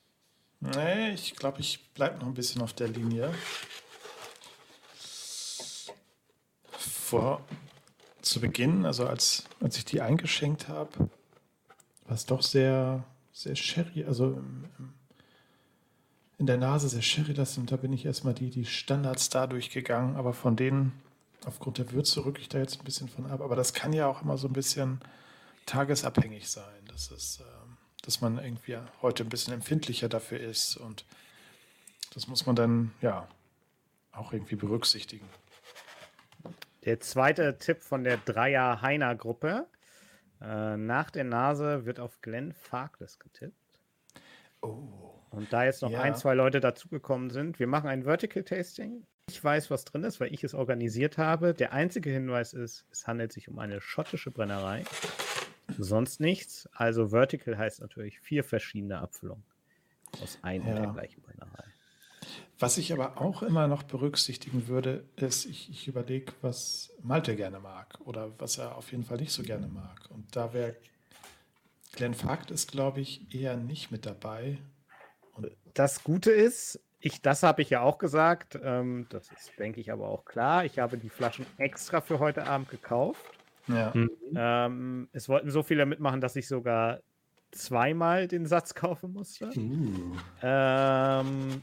Speaker 4: Nee, ich glaube, ich bleibe noch ein bisschen auf der Linie. Vor zu Beginn, also als, als ich die eingeschenkt habe, war es doch sehr, sehr sherry, also im, im, in der Nase sehr sherry das und da bin ich erstmal die, die Standards da durchgegangen, aber von denen, aufgrund der Würze rücke ich da jetzt ein bisschen von ab, aber das kann ja auch immer so ein bisschen tagesabhängig sein. Das ist, ähm, dass man irgendwie heute ein bisschen empfindlicher dafür ist und das muss man dann ja auch irgendwie berücksichtigen.
Speaker 3: Der zweite Tipp von der Dreier-Heiner-Gruppe. Äh, nach der Nase wird auf Glenn Farkless getippt.
Speaker 4: Oh.
Speaker 3: Und da jetzt noch
Speaker 4: Ja.
Speaker 3: ein, zwei Leute dazugekommen sind, wir machen ein Vertical Tasting. Ich weiß, was drin ist, weil ich es organisiert habe. Der einzige Hinweis ist, es handelt sich um eine schottische Brennerei. Sonst nichts. Also Vertical heißt natürlich vier verschiedene Abfüllungen aus einer
Speaker 4: Ja.
Speaker 3: der gleichen Brennerei.
Speaker 4: Was ich aber auch immer noch berücksichtigen würde, ist, ich, ich überlege, was Malte gerne mag oder was er auf jeden Fall nicht so gerne mag. Und da wäre Glenn Fakt ist, glaube ich, eher nicht mit dabei.
Speaker 3: Das Gute ist, ich, das habe ich ja auch gesagt, ähm, das ist, denke ich, aber auch klar. Ich habe die Flaschen extra für heute Abend gekauft.
Speaker 4: Ja.
Speaker 6: Mhm.
Speaker 3: Ähm, es wollten so viele mitmachen, dass ich sogar zweimal den Satz kaufen musste.
Speaker 4: Uh.
Speaker 3: Ähm,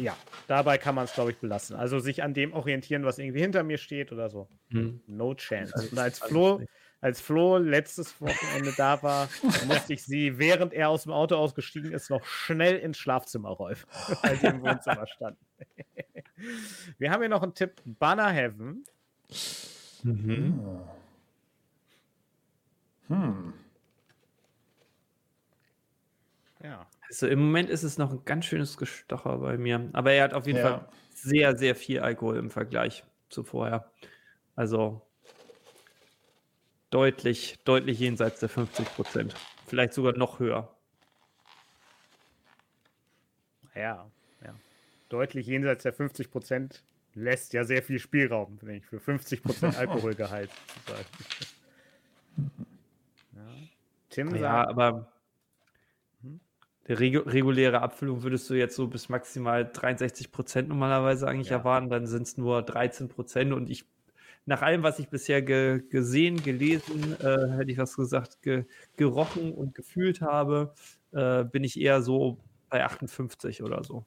Speaker 3: ja, dabei kann man es, glaube ich, belassen. Also sich an dem orientieren, was irgendwie hinter mir steht oder so.
Speaker 6: Mhm.
Speaker 3: No chance. Und als Flo, als Flo letztes Wochenende da war, *laughs* musste ich sie, während er aus dem Auto ausgestiegen ist, noch schnell ins Schlafzimmer räufen, *laughs* weil sie im Wohnzimmer standen. *laughs* Wir haben hier noch einen Tipp: Banner Heaven.
Speaker 6: Mhm.
Speaker 4: Hm.
Speaker 3: Ja.
Speaker 6: Also im Moment ist es noch ein ganz schönes Gestocher bei mir. Aber er hat auf jeden
Speaker 4: Ja.
Speaker 6: Fall sehr, sehr viel Alkohol im Vergleich zu vorher. Also deutlich, deutlich jenseits der 50 Prozent. Vielleicht sogar noch höher.
Speaker 3: Ja, ja. Deutlich jenseits der 50 Prozent lässt ja sehr viel Spielraum, wenn ich für 50 Prozent *laughs* Alkoholgehalt. Ja. Tim
Speaker 6: Ja,
Speaker 3: sagt,
Speaker 6: aber. Der regu reguläre Abfüllung würdest du jetzt so bis maximal 63 Prozent normalerweise eigentlich
Speaker 3: Ja.
Speaker 6: erwarten. Dann sind es nur 13 Prozent. Und ich, nach allem, was ich bisher ge gesehen, gelesen, äh, hätte ich was gesagt, ge gerochen und gefühlt habe, äh, bin ich eher so bei 58 oder so.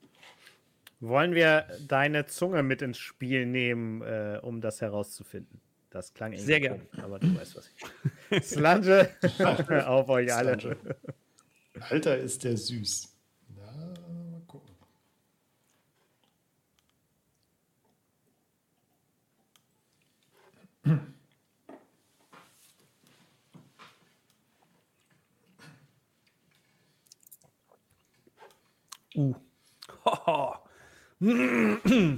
Speaker 3: wollen wir deine Zunge mit ins Spiel nehmen, äh, um das herauszufinden? Das klang irgendwie
Speaker 6: Sehr gern.
Speaker 3: komisch, aber du weißt, was ich Slange *laughs* auf euch alle.
Speaker 4: Alter, ist der süß. Na, mal gucken.
Speaker 6: Uh. *laughs*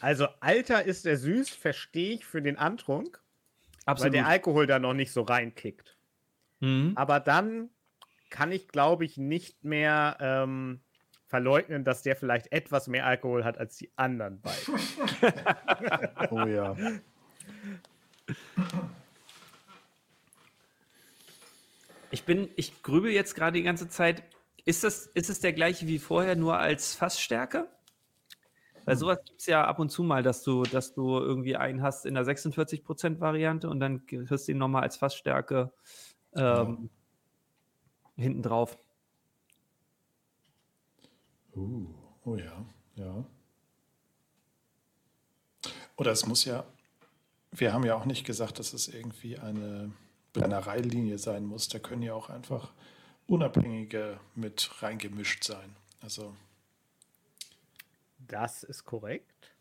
Speaker 3: Also, Alter ist der süß, verstehe ich für den Antrunk, weil
Speaker 6: Absolut.
Speaker 3: der Alkohol da noch nicht so reinkickt.
Speaker 6: Mhm.
Speaker 3: Aber dann kann ich, glaube ich, nicht mehr ähm, verleugnen, dass der vielleicht etwas mehr Alkohol hat als die anderen beiden. *laughs*
Speaker 4: Oh ja.
Speaker 6: Ich bin, ich grübel jetzt gerade die ganze Zeit. Ist das, ist es der gleiche wie vorher, nur als Fassstärke? Weil sowas gibt es ja ab und zu mal, dass du, dass du irgendwie einen hast in der 46%-Variante und dann kriegst du ihn nochmal als Fassstärke ähm, hinten drauf.
Speaker 4: Uh, oh ja, ja. Oder es muss ja, wir haben ja auch nicht gesagt, dass es irgendwie eine Brennereilinie sein muss. Da können ja auch einfach Unabhängige mit reingemischt sein. Also
Speaker 3: Das ist korrekt.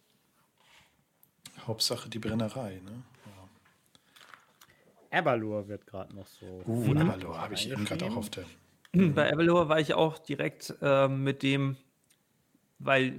Speaker 4: Hauptsache die Brennerei, ne?
Speaker 3: Aberlur wird gerade noch so.
Speaker 4: Uh, Aberlour habe ich eben gerade auch auf der.
Speaker 6: Bei Avalor war ich auch direkt ähm, mit dem, weil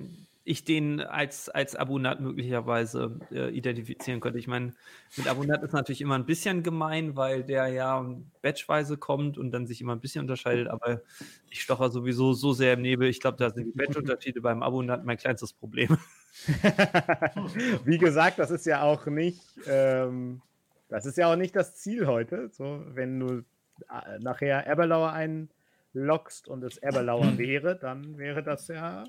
Speaker 6: ich den als, als Abonnat möglicherweise äh, identifizieren könnte. Ich meine, mit Abonnat ist natürlich immer ein bisschen gemein, weil der ja batchweise kommt und dann sich immer ein bisschen unterscheidet, aber ich stocher sowieso so sehr im Nebel. Ich glaube, da sind die Batch-Unterschiede beim Abonnat mein kleinstes Problem. *laughs*
Speaker 3: Wie gesagt, das ist ja auch nicht, ähm, das ist ja auch nicht das Ziel heute. So, wenn du äh, nachher Eberlauer einloggst und es Eberlauer *clears throat* wäre, dann wäre das ja,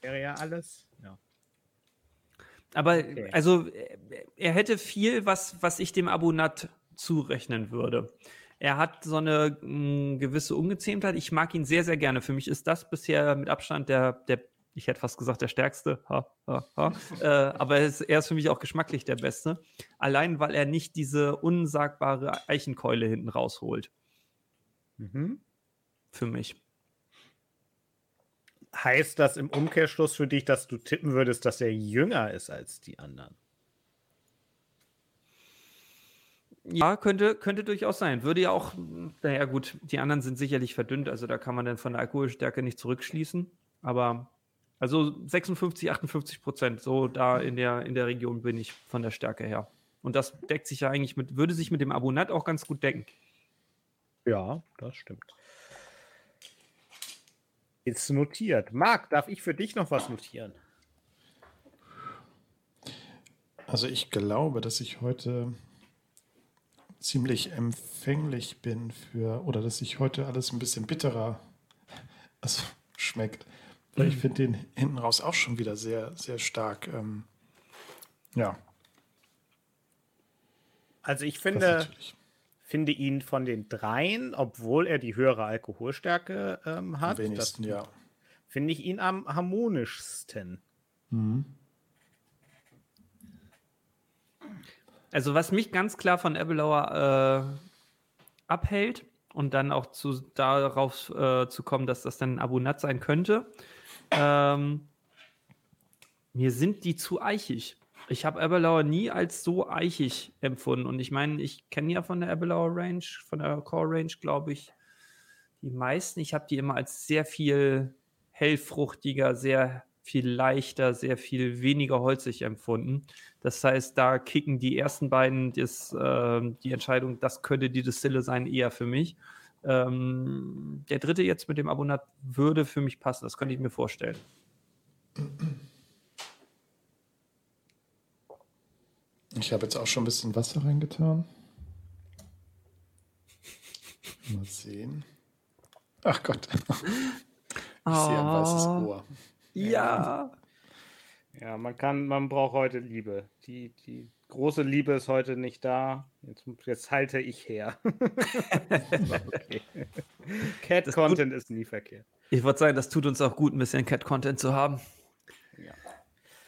Speaker 3: wäre ja alles. Ja.
Speaker 6: Aber
Speaker 3: Okay.
Speaker 6: also äh, er hätte viel, was, was ich dem Abonnat zurechnen würde. Er hat so eine mh, gewisse Ungezähmtheit. Ich mag ihn sehr, sehr gerne. Für mich ist das bisher mit Abstand der, der ich hätte fast gesagt, der stärkste. Ha, ha, ha. äh, aber er ist, er ist für mich auch geschmacklich der beste. Allein, weil er nicht diese unsagbare Eichenkeule hinten rausholt.
Speaker 3: Mhm.
Speaker 6: Für mich.
Speaker 3: Heißt das im Umkehrschluss für dich, dass du tippen würdest, dass er jünger ist als die anderen?
Speaker 6: Ja, könnte, könnte durchaus sein. Würde ja auch, naja gut, die anderen sind sicherlich verdünnt, also da kann man dann von der Alkoholstärke nicht zurückschließen. Aber also 56, 58 Prozent, so da in der, in der Region bin ich von der Stärke her. Und das deckt sich ja eigentlich mit, würde sich mit dem Abonat auch ganz gut decken.
Speaker 3: Ja, das stimmt. Ist notiert. Marc, darf ich für dich noch was notieren?
Speaker 4: Also ich glaube, dass ich heute ziemlich empfänglich bin für, oder dass sich heute alles ein bisschen bitterer *laughs* also, schmeckt. Weil ich finde den hinten raus auch schon wieder sehr, sehr stark. Ähm, ja.
Speaker 3: Also ich finde, finde ihn von den dreien, obwohl er die höhere Alkoholstärke ähm, hat,
Speaker 4: am wenigsten, ja.
Speaker 3: finde ich ihn am harmonischsten. Mhm.
Speaker 6: Also was mich ganz klar von Ebbelauer äh, abhält und dann auch zu, darauf äh, zu kommen, dass das dann ein Abonat sein könnte, ähm, mir sind die zu eichig. Ich habe Ebbelauer nie als so eichig empfunden. Und ich meine, ich kenne ja von der Ebbelauer Range, von der Core Range, glaube ich, die meisten. Ich habe die immer als sehr viel hellfruchtiger, sehr viel leichter, sehr viel weniger holzig empfunden. Das heißt, da kicken die ersten beiden das, äh, die Entscheidung, das könnte die Distille sein, eher für mich. Ähm, der dritte jetzt mit dem Abonnat würde für mich passen, das könnte ich mir vorstellen.
Speaker 4: Ich habe jetzt auch schon ein bisschen Wasser reingetan. Mal sehen. Ach Gott. Ich sehe ein weißes
Speaker 6: Oh.
Speaker 4: Ohr.
Speaker 6: Ja.
Speaker 3: Ja, man kann, man braucht heute Liebe. Die, die große Liebe ist heute nicht da. Jetzt, jetzt halte ich her. *laughs* okay. *laughs* Cat
Speaker 6: Das
Speaker 3: Content ist nie verkehrt.
Speaker 6: Ich würde sagen, das tut uns auch gut, ein bisschen Cat-Content zu haben.
Speaker 3: Ja.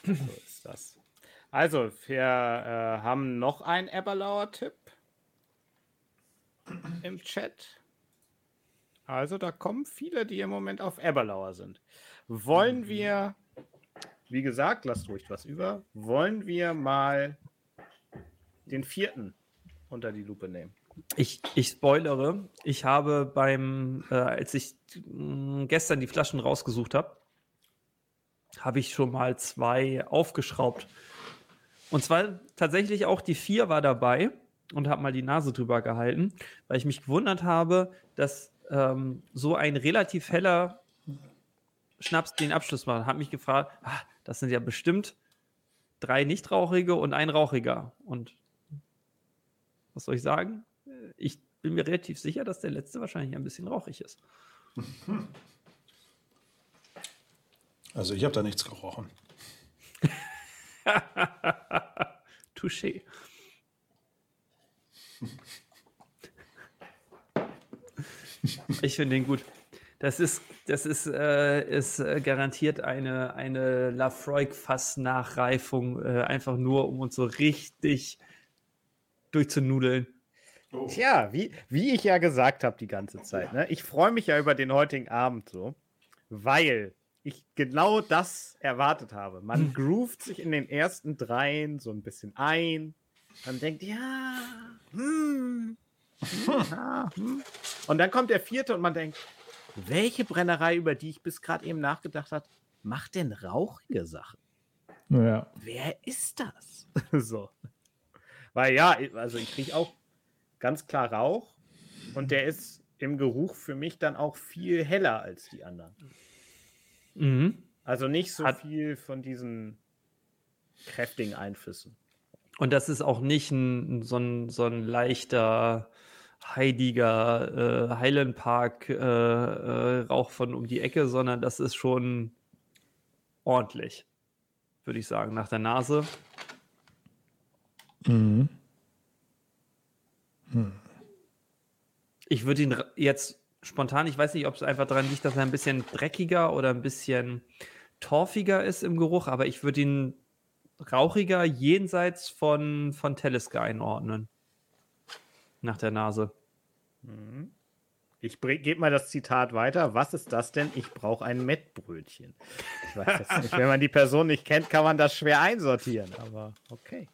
Speaker 3: So ist das. Also, wir äh, haben noch einen Eberlauer-Tipp im Chat. Also, da kommen viele, die im Moment auf Eberlauer sind. Wollen wir, wie gesagt, lasst ruhig was über, wollen wir mal den vierten unter die Lupe nehmen?
Speaker 6: Ich, ich spoilere, ich habe beim, äh, als ich mh, gestern die Flaschen rausgesucht habe, habe ich schon mal zwei aufgeschraubt. Und zwar tatsächlich auch die vier war dabei und habe mal die Nase drüber gehalten, weil ich mich gewundert habe, dass ähm, so ein relativ heller Schnaps den Abschluss macht. Habe mich gefragt, ah, das sind ja bestimmt drei Nichtrauchige und ein Rauchiger. Und was soll ich sagen? Ich bin mir relativ sicher, dass der letzte wahrscheinlich ein bisschen rauchig ist. *laughs*
Speaker 4: Also ich habe da nichts gerochen. *laughs*
Speaker 6: Touché. Ich finde den gut. Das ist, das ist, äh, ist äh, garantiert eine, eine Lafroig-Fass-Nachreifung, äh, einfach nur, um uns so richtig durchzunudeln.
Speaker 3: Tja, wie, wie ich ja gesagt habe die ganze Zeit, ne? ich freue mich ja über den heutigen Abend so, weil ich genau das erwartet habe. Man *laughs* groovt sich in den ersten dreien so ein bisschen ein. Man denkt, ja, hm, hm, ja, hm. Und dann kommt der vierte und man denkt, welche Brennerei, über die ich bis gerade eben nachgedacht habe, macht denn rauchige Sachen?
Speaker 4: Ja.
Speaker 3: Wer ist das? *laughs* so. Weil ja, also ich kriege auch ganz klar Rauch und der ist im Geruch für mich dann auch viel heller als die anderen.
Speaker 6: Mhm.
Speaker 3: Also nicht so
Speaker 6: Hat-
Speaker 3: viel von diesen kräftigen Einflüssen.
Speaker 6: Und das ist auch nicht ein, so, ein, so ein leichter, heidiger äh, Highland Park äh, äh, Rauch von um die Ecke, sondern das ist schon ordentlich, würde ich sagen, nach der Nase.
Speaker 4: Mhm.
Speaker 6: Ich würde ihn jetzt spontan, ich weiß nicht, ob es einfach daran liegt, dass er ein bisschen dreckiger oder ein bisschen torfiger ist im Geruch, aber ich würde ihn rauchiger jenseits von, von Talisker einordnen. Nach der Nase.
Speaker 3: Ich gebe mal das Zitat weiter. Was ist das denn? Ich brauche ein Mettbrötchen. Ich weiß jetzt nicht. Wenn man die Person nicht kennt, kann man das schwer einsortieren. Aber okay.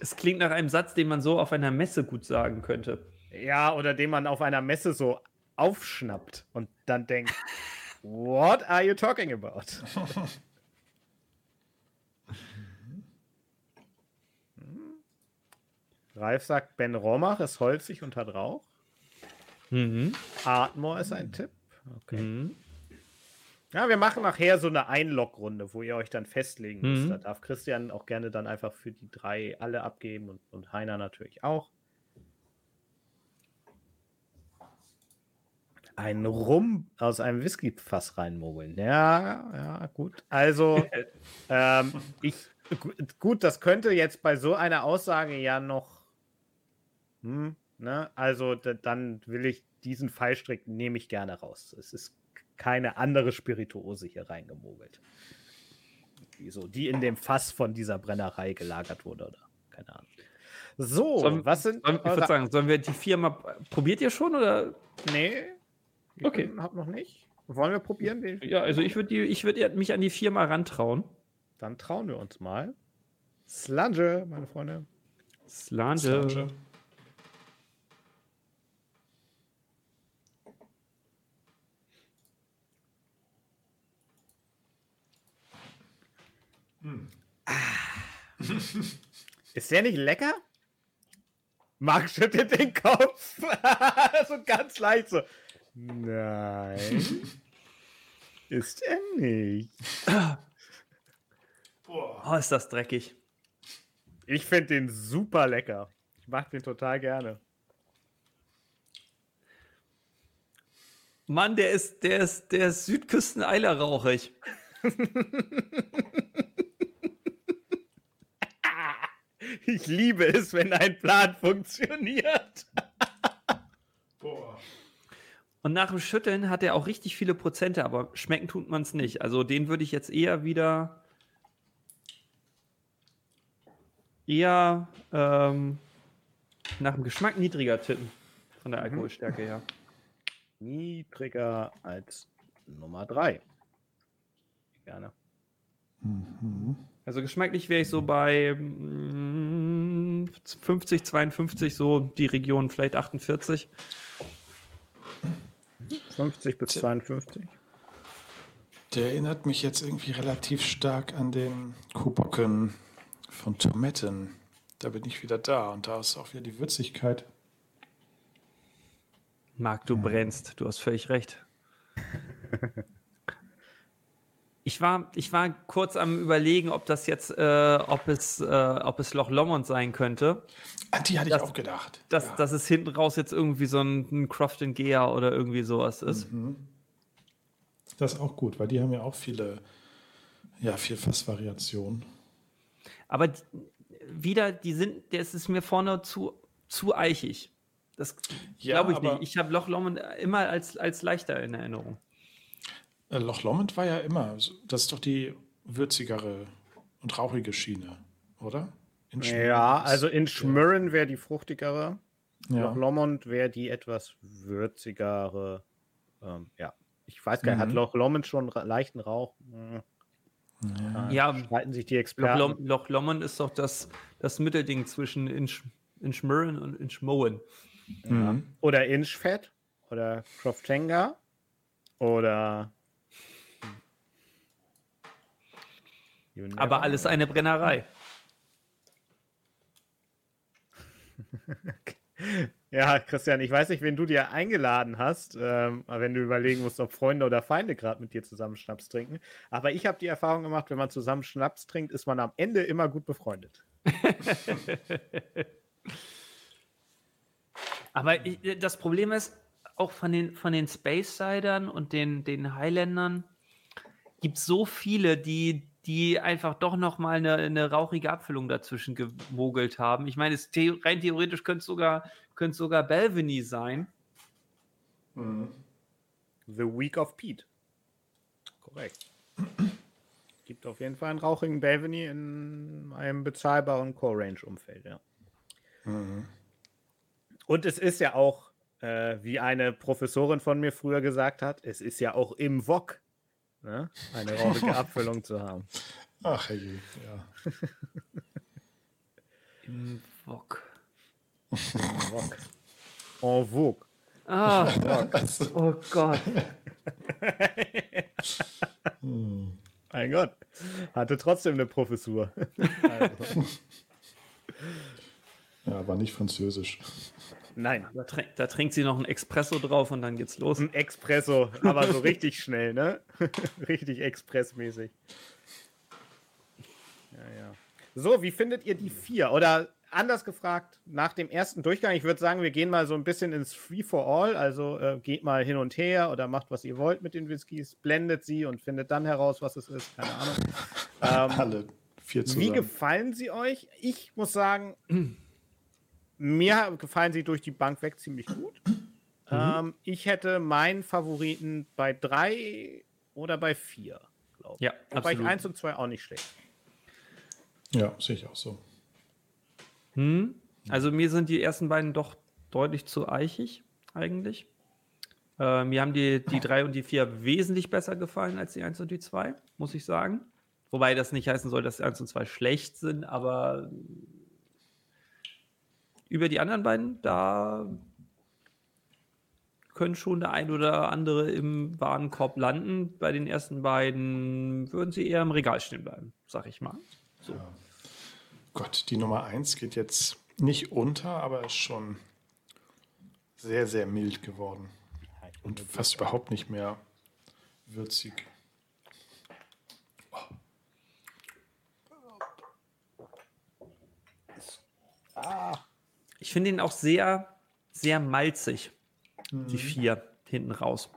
Speaker 6: Es klingt nach einem Satz, den man so auf einer Messe gut sagen könnte.
Speaker 3: Ja, oder den man auf einer Messe so aufschnappt und dann denkt, what are you talking about? *laughs* Ralf sagt, Ben Romach ist holzig und hat Rauch.
Speaker 6: Mhm.
Speaker 3: Artmore ist ein Tipp. Okay.
Speaker 6: Mhm.
Speaker 3: Ja, wir machen nachher so eine Einlog-Runde, wo ihr euch dann festlegen müsst.
Speaker 6: Mhm.
Speaker 3: Da darf Christian auch gerne dann einfach für die drei alle abgeben und, und Heiner natürlich auch. Ein Rum aus einem Whiskyfass reinmogeln. Ja, ja, gut. Also, *laughs* ähm, ich, gu- gut, das könnte jetzt bei so einer Aussage ja noch. Hm, ne? Also, da, dann will ich diesen Fallstrick nehme ich gerne raus. Es ist keine andere Spirituose hier reingemogelt. Die, so, die in dem Fass von dieser Brennerei gelagert wurde, oder? Keine Ahnung. So,
Speaker 6: Sollen-
Speaker 3: was sind.
Speaker 6: Sollen, ich würde sagen, sollen wir die vier mal. Probiert ihr schon oder?
Speaker 3: nee.
Speaker 6: Okay.
Speaker 3: bin- hab noch nicht. Wollen wir probieren? Den?
Speaker 6: Ja, also ich würde ich würd mich an die vier mal rantrauen.
Speaker 3: Dann trauen wir uns mal. Slunge, meine Freunde.
Speaker 6: Slange.
Speaker 4: Slange.
Speaker 3: Ist der nicht lecker? Marc schüttelt den Kopf. *laughs* so ganz leicht so. Nein. Ist er nicht.
Speaker 6: Oh, ist das dreckig.
Speaker 3: Ich finde den super lecker. Ich mag den total gerne.
Speaker 6: Mann, der ist, der ist, der ist Südküsten-Eiler-rauchig. *laughs*
Speaker 3: Ich liebe es, wenn ein Plan funktioniert.
Speaker 4: Boah.
Speaker 6: Und nach dem Schütteln hat er auch richtig viele Prozente, aber schmecken tut man es nicht. Also den würde ich jetzt eher wieder eher ähm, nach dem Geschmack niedriger tippen. Von der Alkoholstärke her.
Speaker 3: Niedriger als Nummer 3. Gerne.
Speaker 6: Also geschmacklich wäre ich so bei mm, 50, 52, so die Region vielleicht 48.
Speaker 3: 50 bis 52.
Speaker 4: Der erinnert mich jetzt irgendwie relativ stark an den Kubocken von Tomaten. Da bin ich wieder da und da ist auch wieder die Würzigkeit.
Speaker 6: Marc, du brennst. Du hast völlig recht. *laughs* Ich war, ich war kurz am überlegen, ob das jetzt, äh, ob es, äh, ob es Loch Lomond sein könnte.
Speaker 4: An die hatte
Speaker 6: Das-
Speaker 4: ich auch gedacht.
Speaker 6: Dass,
Speaker 4: ja.
Speaker 6: dass es hinten raus jetzt irgendwie so ein, ein Croft and Gear oder irgendwie sowas ist.
Speaker 4: Das ist auch gut, weil die haben ja auch viele, ja, viel Fassvariationen.
Speaker 6: Aber die, wieder, die sind, das ist mir vorne zu, zu eichig. Das
Speaker 4: Ja,
Speaker 6: glaube ich nicht. Ich habe Loch Lomond immer als, als leichter in Erinnerung.
Speaker 4: Äh, Loch Lomond war ja immer, das ist doch die würzigere und rauchige Schiene, oder? In
Speaker 3: Ja, also in Schmürren wäre die fruchtigere.
Speaker 4: ja.
Speaker 3: Loch Lomond wäre die etwas würzigere. Ähm, ja, ich weiß gar nicht, hat
Speaker 4: Mhm.
Speaker 3: Loch Lomond schon leichten Rauch? Hm,
Speaker 4: Ja.
Speaker 6: Ja,
Speaker 3: streiten sich die
Speaker 6: Loch,
Speaker 3: Experten.
Speaker 6: Lom Loch Lomond ist doch das, das Mittelding zwischen Inch, Inchmurren und Inchmowen.
Speaker 3: Ja. Oder Inchfett oder Croftenga oder. You never
Speaker 6: Aber alles eine Brennerei. *laughs*
Speaker 3: Ja, Christian, ich weiß nicht, wen du dir eingeladen hast, ähm, wenn du überlegen musst, ob Freunde oder Feinde gerade mit dir zusammen Schnaps trinken. Aber ich habe die Erfahrung gemacht, wenn man zusammen Schnaps trinkt, ist man am Ende immer gut befreundet. *laughs*
Speaker 6: Aber ich, das Problem ist, auch von den, von den Space-Sidern und den, den Highlandern gibt es so viele, die, die einfach doch noch mal eine, eine rauchige Abfüllung dazwischen gemogelt haben. Ich meine, es the rein theoretisch könnte es sogar, könnte es sogar Belveny sein.
Speaker 3: The Week of Pete. Korrekt. Gibt auf jeden Fall einen rauchigen Belveny in einem bezahlbaren Core-Range-Umfeld, ja. Und es ist ja auch, äh, wie eine Professorin von mir früher gesagt hat, es ist ja auch im Wok, ne? eine rauchige *laughs* Abfüllung zu haben.
Speaker 4: Ach, herrje, ja.
Speaker 6: Im Wok.
Speaker 3: Rock. En vogue.
Speaker 6: Ah, oh Gott.
Speaker 3: Mein Gott. Hatte trotzdem eine Professur. Also, *laughs*
Speaker 4: Ja, aber nicht französisch.
Speaker 3: Nein,
Speaker 6: Da, trink, da trinkt sie noch ein Espresso drauf und dann geht's los.
Speaker 3: ein Expresso, aber so richtig schnell, ne? *laughs* richtig expressmäßig. Ja, ja. So, wie findet ihr die vier? Oder anders gefragt, nach dem ersten Durchgang, ich würde sagen, wir gehen mal so ein bisschen ins Free for All, also äh, geht mal hin und her oder macht, was ihr wollt mit den Whiskys, blendet sie und findet dann heraus, was es ist, keine Ahnung. *laughs* Ähm,
Speaker 4: Alle vier
Speaker 3: Wie
Speaker 4: zusammen.
Speaker 3: gefallen sie euch? Ich muss sagen, *clears throat* mir gefallen sie durch die Bank weg ziemlich gut. Ähm, ich hätte meinen Favoriten bei drei oder bei vier, glaube ich.
Speaker 6: Ja,
Speaker 3: Wobei ich
Speaker 6: absolut.
Speaker 3: eins und zwei auch nicht schlecht.
Speaker 4: Ja, sehe ich auch so.
Speaker 6: Hm? Also mir sind die ersten beiden doch deutlich zu eichig, eigentlich. Äh, mir haben die, die drei und die vier wesentlich besser gefallen als die eins und die zwei, muss ich sagen. Wobei das nicht heißen soll, dass die eins und zwei schlecht sind, aber über die anderen beiden, da können schon der ein oder andere im Warenkorb landen. Bei den ersten beiden würden sie eher im Regal stehen bleiben, sag ich mal. So.
Speaker 4: Gott, die Nummer 1 geht jetzt nicht unter, aber ist schon sehr, sehr mild geworden. Und fast überhaupt nicht mehr würzig.
Speaker 6: Ich finde ihn auch sehr, sehr malzig. Die vier hinten raus.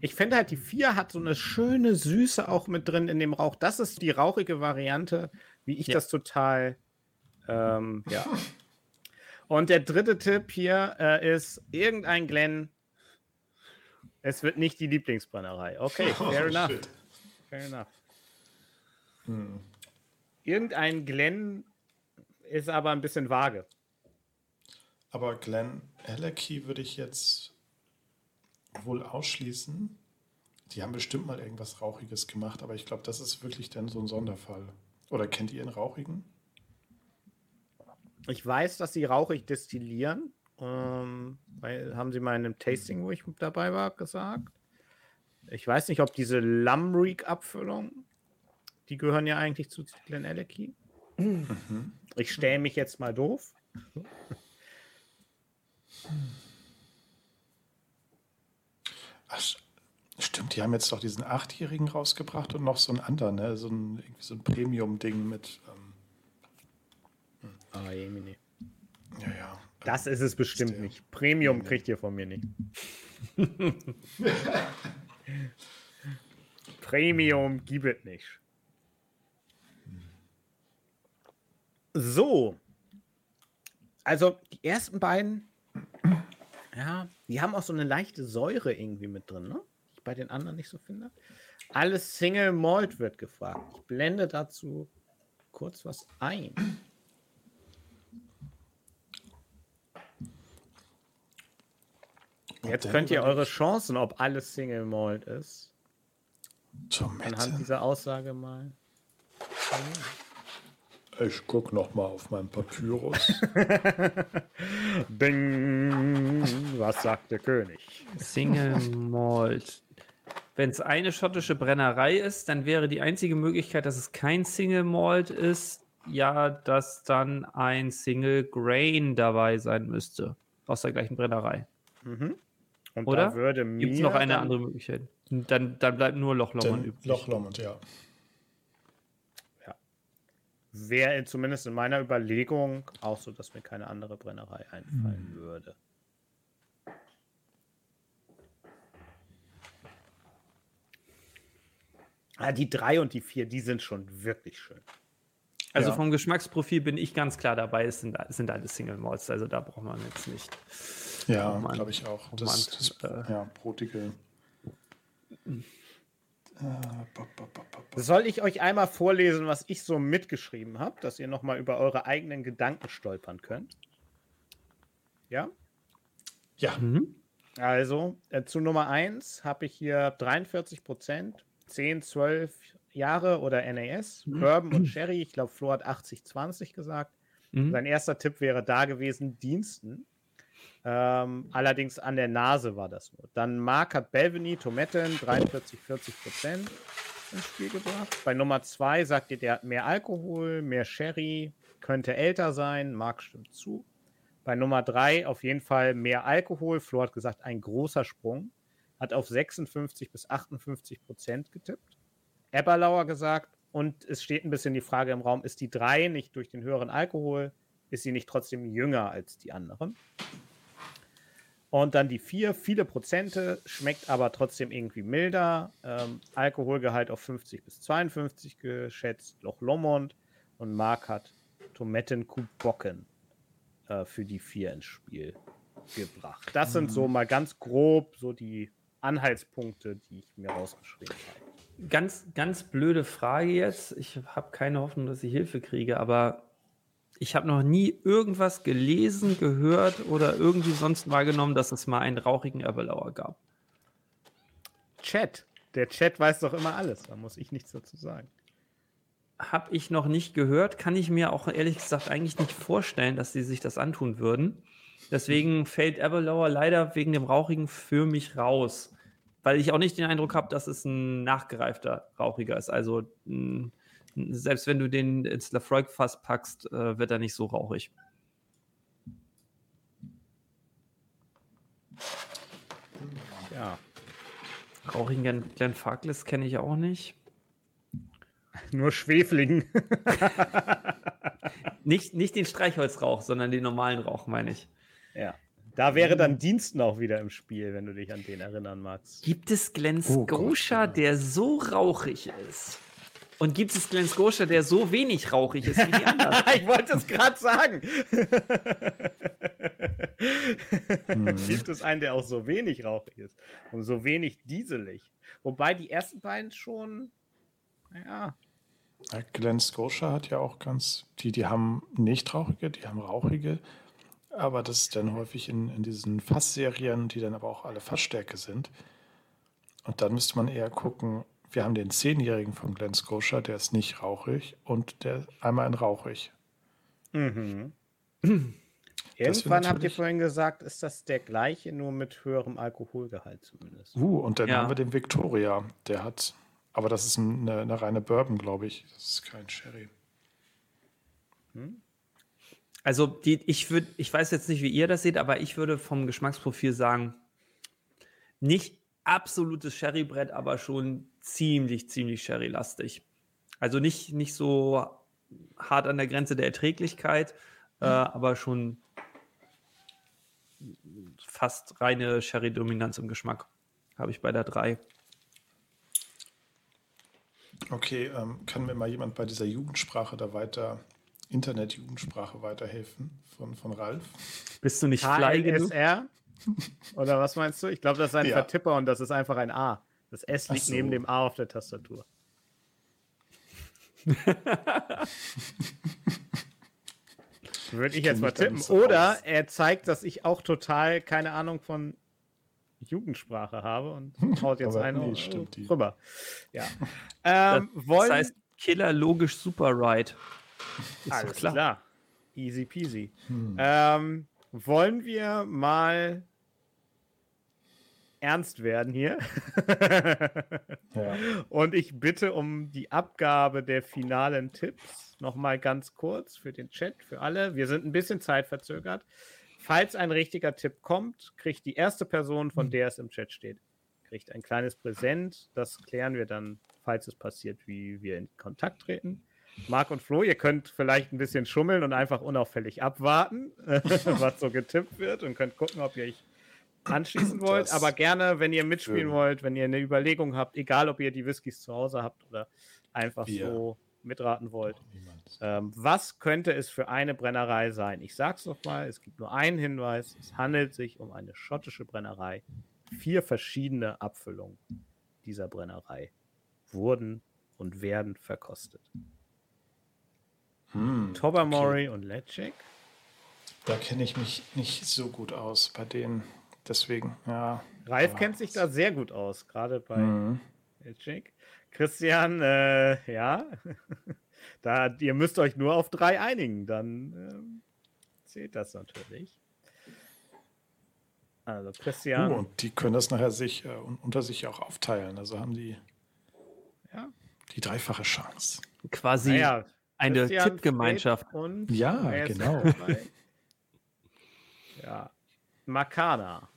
Speaker 3: Ich finde halt, die vier hat so eine schöne Süße auch mit drin in dem Rauch. Das ist die rauchige Variante, wie ich
Speaker 6: Ja.
Speaker 3: das total. Ähm, *laughs* ja. Und der dritte Tipp hier äh, ist irgendein Glenn. Es wird nicht die Lieblingsbrennerei. Okay, *laughs* fair enough.
Speaker 4: shit.
Speaker 3: Fair enough. Irgendein Glenn ist aber ein bisschen vage.
Speaker 4: Aber Glenn Alecky würde ich jetzt wohl ausschließen. Die haben bestimmt mal irgendwas Rauchiges gemacht, aber ich glaube, das ist wirklich dann so ein Sonderfall. Oder kennt ihr einen Rauchigen?
Speaker 3: Ich weiß, dass sie rauchig destillieren. Ähm, weil haben sie mal in einem Tasting, wo ich dabei war, gesagt. Ich weiß nicht, ob diese Lamreek-Abfüllung, die gehören ja eigentlich zu Glen Alecky. Ich stelle mich jetzt mal doof.
Speaker 4: Ach, st- stimmt, die haben jetzt doch diesen Achtjährigen rausgebracht und noch so einen anderen, ne? so ein, so ein Premium-Ding mit. Ähm,
Speaker 3: Ah, Jemine.
Speaker 4: ja, ja.
Speaker 3: Das ist es bestimmt
Speaker 4: der-
Speaker 3: nicht. Premium kriegt ihr von mir nicht. *laughs* Premium gibt es nicht. So. Also, die ersten beiden, ja, die haben auch so eine leichte Säure irgendwie mit drin, ne? Die ich bei den anderen nicht so finde. Alles Single Malt wird gefragt. Ich blende dazu kurz was ein. Jetzt könnt ihr eure Chancen, ob alles Single Malt ist, anhand dieser Aussage mal.
Speaker 4: Ich gucke noch mal auf meinen Papyrus. *laughs*
Speaker 3: Bing, was sagt der König?
Speaker 6: Single Malt. Wenn es eine schottische Brennerei ist, dann wäre die einzige Möglichkeit, dass es kein Single Malt ist, ja, dass dann ein Single Grain dabei sein müsste. Aus der gleichen Brennerei.
Speaker 3: Und
Speaker 6: Oder?
Speaker 3: da würde mir
Speaker 6: Gibt es noch eine andere Möglichkeit? Dann, dann bleibt nur Loch Lomond
Speaker 4: Dann
Speaker 6: übrig.
Speaker 4: Loch Lomond, ja.
Speaker 3: Wäre zumindest in meiner Überlegung auch so, dass mir keine andere Brennerei einfallen
Speaker 6: Hm.
Speaker 3: würde. Ah, die drei und die vier, die sind schon wirklich schön.
Speaker 6: Also
Speaker 4: Ja.
Speaker 6: vom Geschmacksprofil bin ich ganz klar dabei. Es sind, es sind alles Single Malts. Also da braucht man jetzt nicht.
Speaker 4: Ja, glaube ich auch. Das,
Speaker 6: Mann.
Speaker 4: das
Speaker 6: Äh.
Speaker 4: ja, brotige.
Speaker 3: Soll ich euch einmal vorlesen, was ich so mitgeschrieben habe, dass ihr nochmal über eure eigenen Gedanken stolpern könnt? Ja?
Speaker 4: Ja,
Speaker 3: Also, äh, zu Nummer 1 habe ich hier 43 Prozent, 10, 12 Jahre oder NAS, Bourbon und Sherry. Ich glaube, Flo hat 80, 20 gesagt.
Speaker 6: Mhm.
Speaker 3: Sein erster Tipp wäre da gewesen, Diensten. Ähm, allerdings an der Nase war das nur. Dann Mark hat Belveny, Tometten, 43, 40 Prozent ins Spiel gebracht. Bei Nummer zwei sagt ihr, der hat mehr Alkohol, mehr Sherry, könnte älter sein. Mark stimmt zu. Bei Nummer drei auf jeden Fall mehr Alkohol. Flo hat gesagt, ein großer Sprung. Hat auf 56 bis 58 Prozent getippt. Eberlauer gesagt, und es steht ein bisschen die Frage im Raum, ist die drei nicht durch den höheren Alkohol, ist sie nicht trotzdem jünger als die anderen? Und dann die vier, viele Prozente, schmeckt aber trotzdem irgendwie milder. Ähm, Alkoholgehalt auf 50 bis 52 geschätzt, Loch Lomond. Und Mark hat Tomettenkubocken äh, für die vier ins Spiel gebracht. Das sind so mal ganz grob so die Anhaltspunkte, die ich mir rausgeschrieben habe.
Speaker 6: Ganz, ganz blöde Frage jetzt. Ich habe keine Hoffnung, dass ich Hilfe kriege, aber ich habe noch nie irgendwas gelesen, gehört oder irgendwie sonst wahrgenommen, dass es mal einen rauchigen Eberlauer gab.
Speaker 3: Chat. Der Chat weiß doch immer alles. Da muss ich nichts dazu sagen.
Speaker 6: Habe ich noch nicht gehört, kann ich mir auch ehrlich gesagt eigentlich nicht vorstellen, dass sie sich das antun würden. Deswegen fällt Eberlauer leider wegen dem Rauchigen für mich raus. Weil ich auch nicht den Eindruck habe, dass es ein nachgereifter Rauchiger ist. Also mh, selbst wenn du den ins Lafroig-Fass packst, äh, wird er nicht so rauchig.
Speaker 3: Ja.
Speaker 6: Rauchigen Glen, Glen Farkless kenne ich auch nicht.
Speaker 3: Nur Schwefligen. *laughs*
Speaker 6: nicht. Nicht den Streichholzrauch, sondern den normalen Rauch, meine ich.
Speaker 3: ja. Da wäre dann Diensten auch wieder im Spiel, wenn du dich an den erinnern magst.
Speaker 6: Gibt es Glen
Speaker 4: Oh
Speaker 6: Scotia,
Speaker 4: ja.
Speaker 6: der so rauchig ist? Und gibt es Glen Scotia, der so wenig rauchig ist wie die *laughs* anderen?
Speaker 3: ich wollte es gerade sagen. Gibt es einen, der auch so wenig rauchig ist und so wenig dieselig? Wobei die ersten beiden schon, ja,
Speaker 4: Ja, Glen Scotia hat ja auch ganz, die, die haben nicht rauchige, die haben rauchige, aber das ist dann häufig in, in diesen Fassserien, die dann aber auch alle Fassstärke sind. Und dann müsste man eher gucken, wir haben den Zehnjährigen von Glen Scotia, der ist nicht rauchig und der einmal in rauchig.
Speaker 3: Mhm. Irgendwann habt ihr vorhin gesagt, ist das der gleiche, nur mit höherem Alkoholgehalt zumindest.
Speaker 4: Uh, und dann
Speaker 6: Ja.
Speaker 4: haben wir den Victoria, der hat, aber das ist eine, eine reine Bourbon, glaube ich. Das ist kein Sherry.
Speaker 6: Also, die, ich, würd, ich weiß jetzt nicht, wie ihr das seht, aber ich würde vom Geschmacksprofil sagen, nicht absolutes Sherrybrett, aber schon ziemlich, ziemlich Sherry-lastig. Also nicht, nicht so hart an der Grenze der Erträglichkeit, äh, aber schon fast reine Sherry-Dominanz im Geschmack. Habe ich bei der 3.
Speaker 4: Okay, ähm, kann mir mal jemand bei dieser Jugendsprache da weiter, Internet-Jugendsprache weiterhelfen von, von Ralf?
Speaker 6: Bist du nicht fly genug?
Speaker 3: Oder was meinst du? Ich glaube, das ist ein
Speaker 4: Ja.
Speaker 3: Vertipper und das ist einfach ein A. Das S liegt
Speaker 4: so.
Speaker 3: neben dem A auf der Tastatur. *laughs* Würde ich jetzt mal tippen. Oder er zeigt, dass ich auch total keine Ahnung von Jugendsprache habe und *laughs* haut jetzt einen
Speaker 4: nee,
Speaker 3: rüber. Ja. *laughs* Ähm,
Speaker 6: Das
Speaker 3: wollen,
Speaker 6: heißt, Killer logisch super right. Ist
Speaker 3: alles klar.
Speaker 6: klar.
Speaker 3: Easy peasy.
Speaker 4: Hm.
Speaker 3: Ähm, wollen wir mal ernst werden hier?
Speaker 4: Ja.
Speaker 3: Und ich bitte um die Abgabe der finalen Tipps. Nochmal ganz kurz für den Chat, für alle. Wir sind ein bisschen zeitverzögert. Falls ein richtiger Tipp kommt, kriegt die erste Person, von der es im Chat steht, kriegt ein kleines Präsent. Das klären wir dann, falls es passiert, wie wir in Kontakt treten. Marc und Flo, ihr könnt vielleicht ein bisschen schummeln und einfach unauffällig abwarten, *laughs* was so getippt wird und könnt gucken, ob ihr euch anschließen *clears throat* wollt.
Speaker 4: Das
Speaker 3: Aber gerne, wenn ihr mitspielen
Speaker 4: schön.
Speaker 3: wollt, wenn ihr eine Überlegung habt, egal ob ihr die Whiskys zu Hause habt oder einfach
Speaker 4: Wir.
Speaker 3: so mitraten wollt. Ähm, was könnte es für eine Brennerei sein? Ich sag's noch mal, es gibt nur einen Hinweis. Es handelt sich um eine schottische Brennerei. Vier verschiedene Abfüllungen dieser Brennerei wurden und werden verkostet.
Speaker 4: Hm,
Speaker 3: Tobermory und Lecek.
Speaker 4: Da kenne ich mich nicht so gut aus bei denen. Deswegen, ja.
Speaker 3: Ralf
Speaker 4: Aber-
Speaker 3: kennt sich da sehr gut aus, gerade bei
Speaker 4: Mhm.
Speaker 3: Lecek. Christian, äh, ja. *laughs* Da, ihr müsst euch nur auf drei einigen, dann ähm, zählt das natürlich. Also Christian.
Speaker 4: Uh, und die können das nachher sich äh, un- unter sich auch aufteilen. Also haben die
Speaker 3: Ja.
Speaker 4: die dreifache Chance.
Speaker 6: Quasi
Speaker 3: naja,
Speaker 6: eine
Speaker 3: Christian,
Speaker 6: Tippgemeinschaft.
Speaker 4: Ja, genau.
Speaker 3: ja. Makana.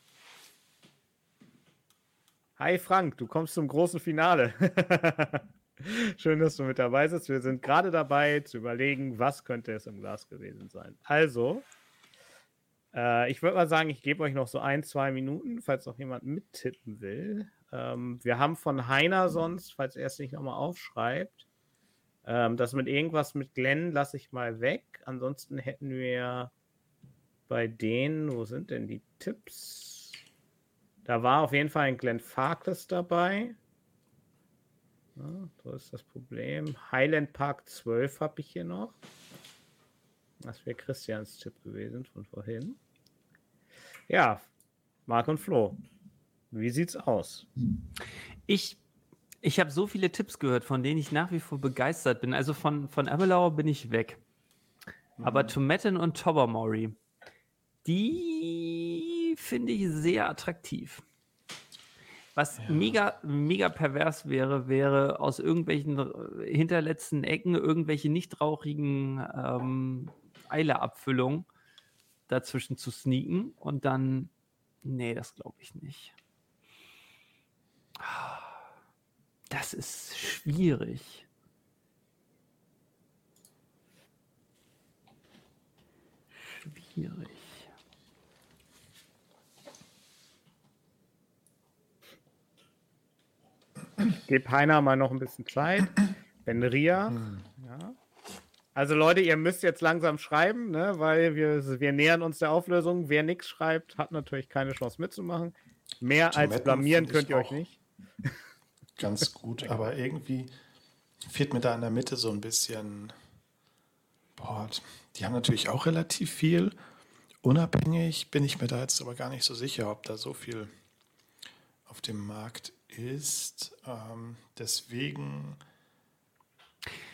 Speaker 3: Hi Frank, du kommst zum großen Finale. *laughs* Schön, dass du mit dabei bist. Wir sind gerade dabei zu überlegen, was könnte es im Glas gewesen sein. Also, äh, ich würde mal sagen, ich gebe euch noch so ein, zwei Minuten, falls noch jemand mittippen will. Ähm, wir haben von Heiner sonst, falls er es nicht nochmal aufschreibt, ähm, das mit irgendwas mit Glenn lasse ich mal weg. Ansonsten hätten wir bei denen, wo sind denn die Tipps? Da war auf jeden Fall ein Glenn Farkless dabei. Ja, so ist das Problem. Highland Park 12 habe ich hier noch. Das wäre Christians Tipp gewesen von vorhin. Ja, Marc und Flo. Wie sieht's aus?
Speaker 6: Ich, ich habe so viele Tipps gehört, von denen ich nach wie vor begeistert bin. Also von, von Abelauer bin ich weg. Aber Tomaten und Tobermory, die finde ich sehr attraktiv. Was mega, mega pervers wäre, wäre aus irgendwelchen äh, hinterletzten Ecken irgendwelche nicht rauchigen ähm, Eileabfüllungen dazwischen zu sneaken und dann. Nee, das glaube ich nicht. Das ist schwierig. Schwierig.
Speaker 3: Gib Heiner mal noch ein bisschen Zeit. Ben Ria. Ja. Also Leute, ihr müsst jetzt langsam schreiben, ne, weil wir, wir nähern uns der Auflösung. Wer nichts schreibt, hat natürlich keine Chance mitzumachen. Mehr als
Speaker 4: Tomaten
Speaker 3: blamieren
Speaker 4: finde ich
Speaker 3: könnt ihr euch nicht. *laughs*
Speaker 4: Ganz gut, aber irgendwie fehlt mir da in der Mitte so ein bisschen. Boah, die haben natürlich auch relativ viel. Unabhängig bin ich mir da jetzt aber gar nicht so sicher, ob da so viel auf dem Markt ist. Ähm, deswegen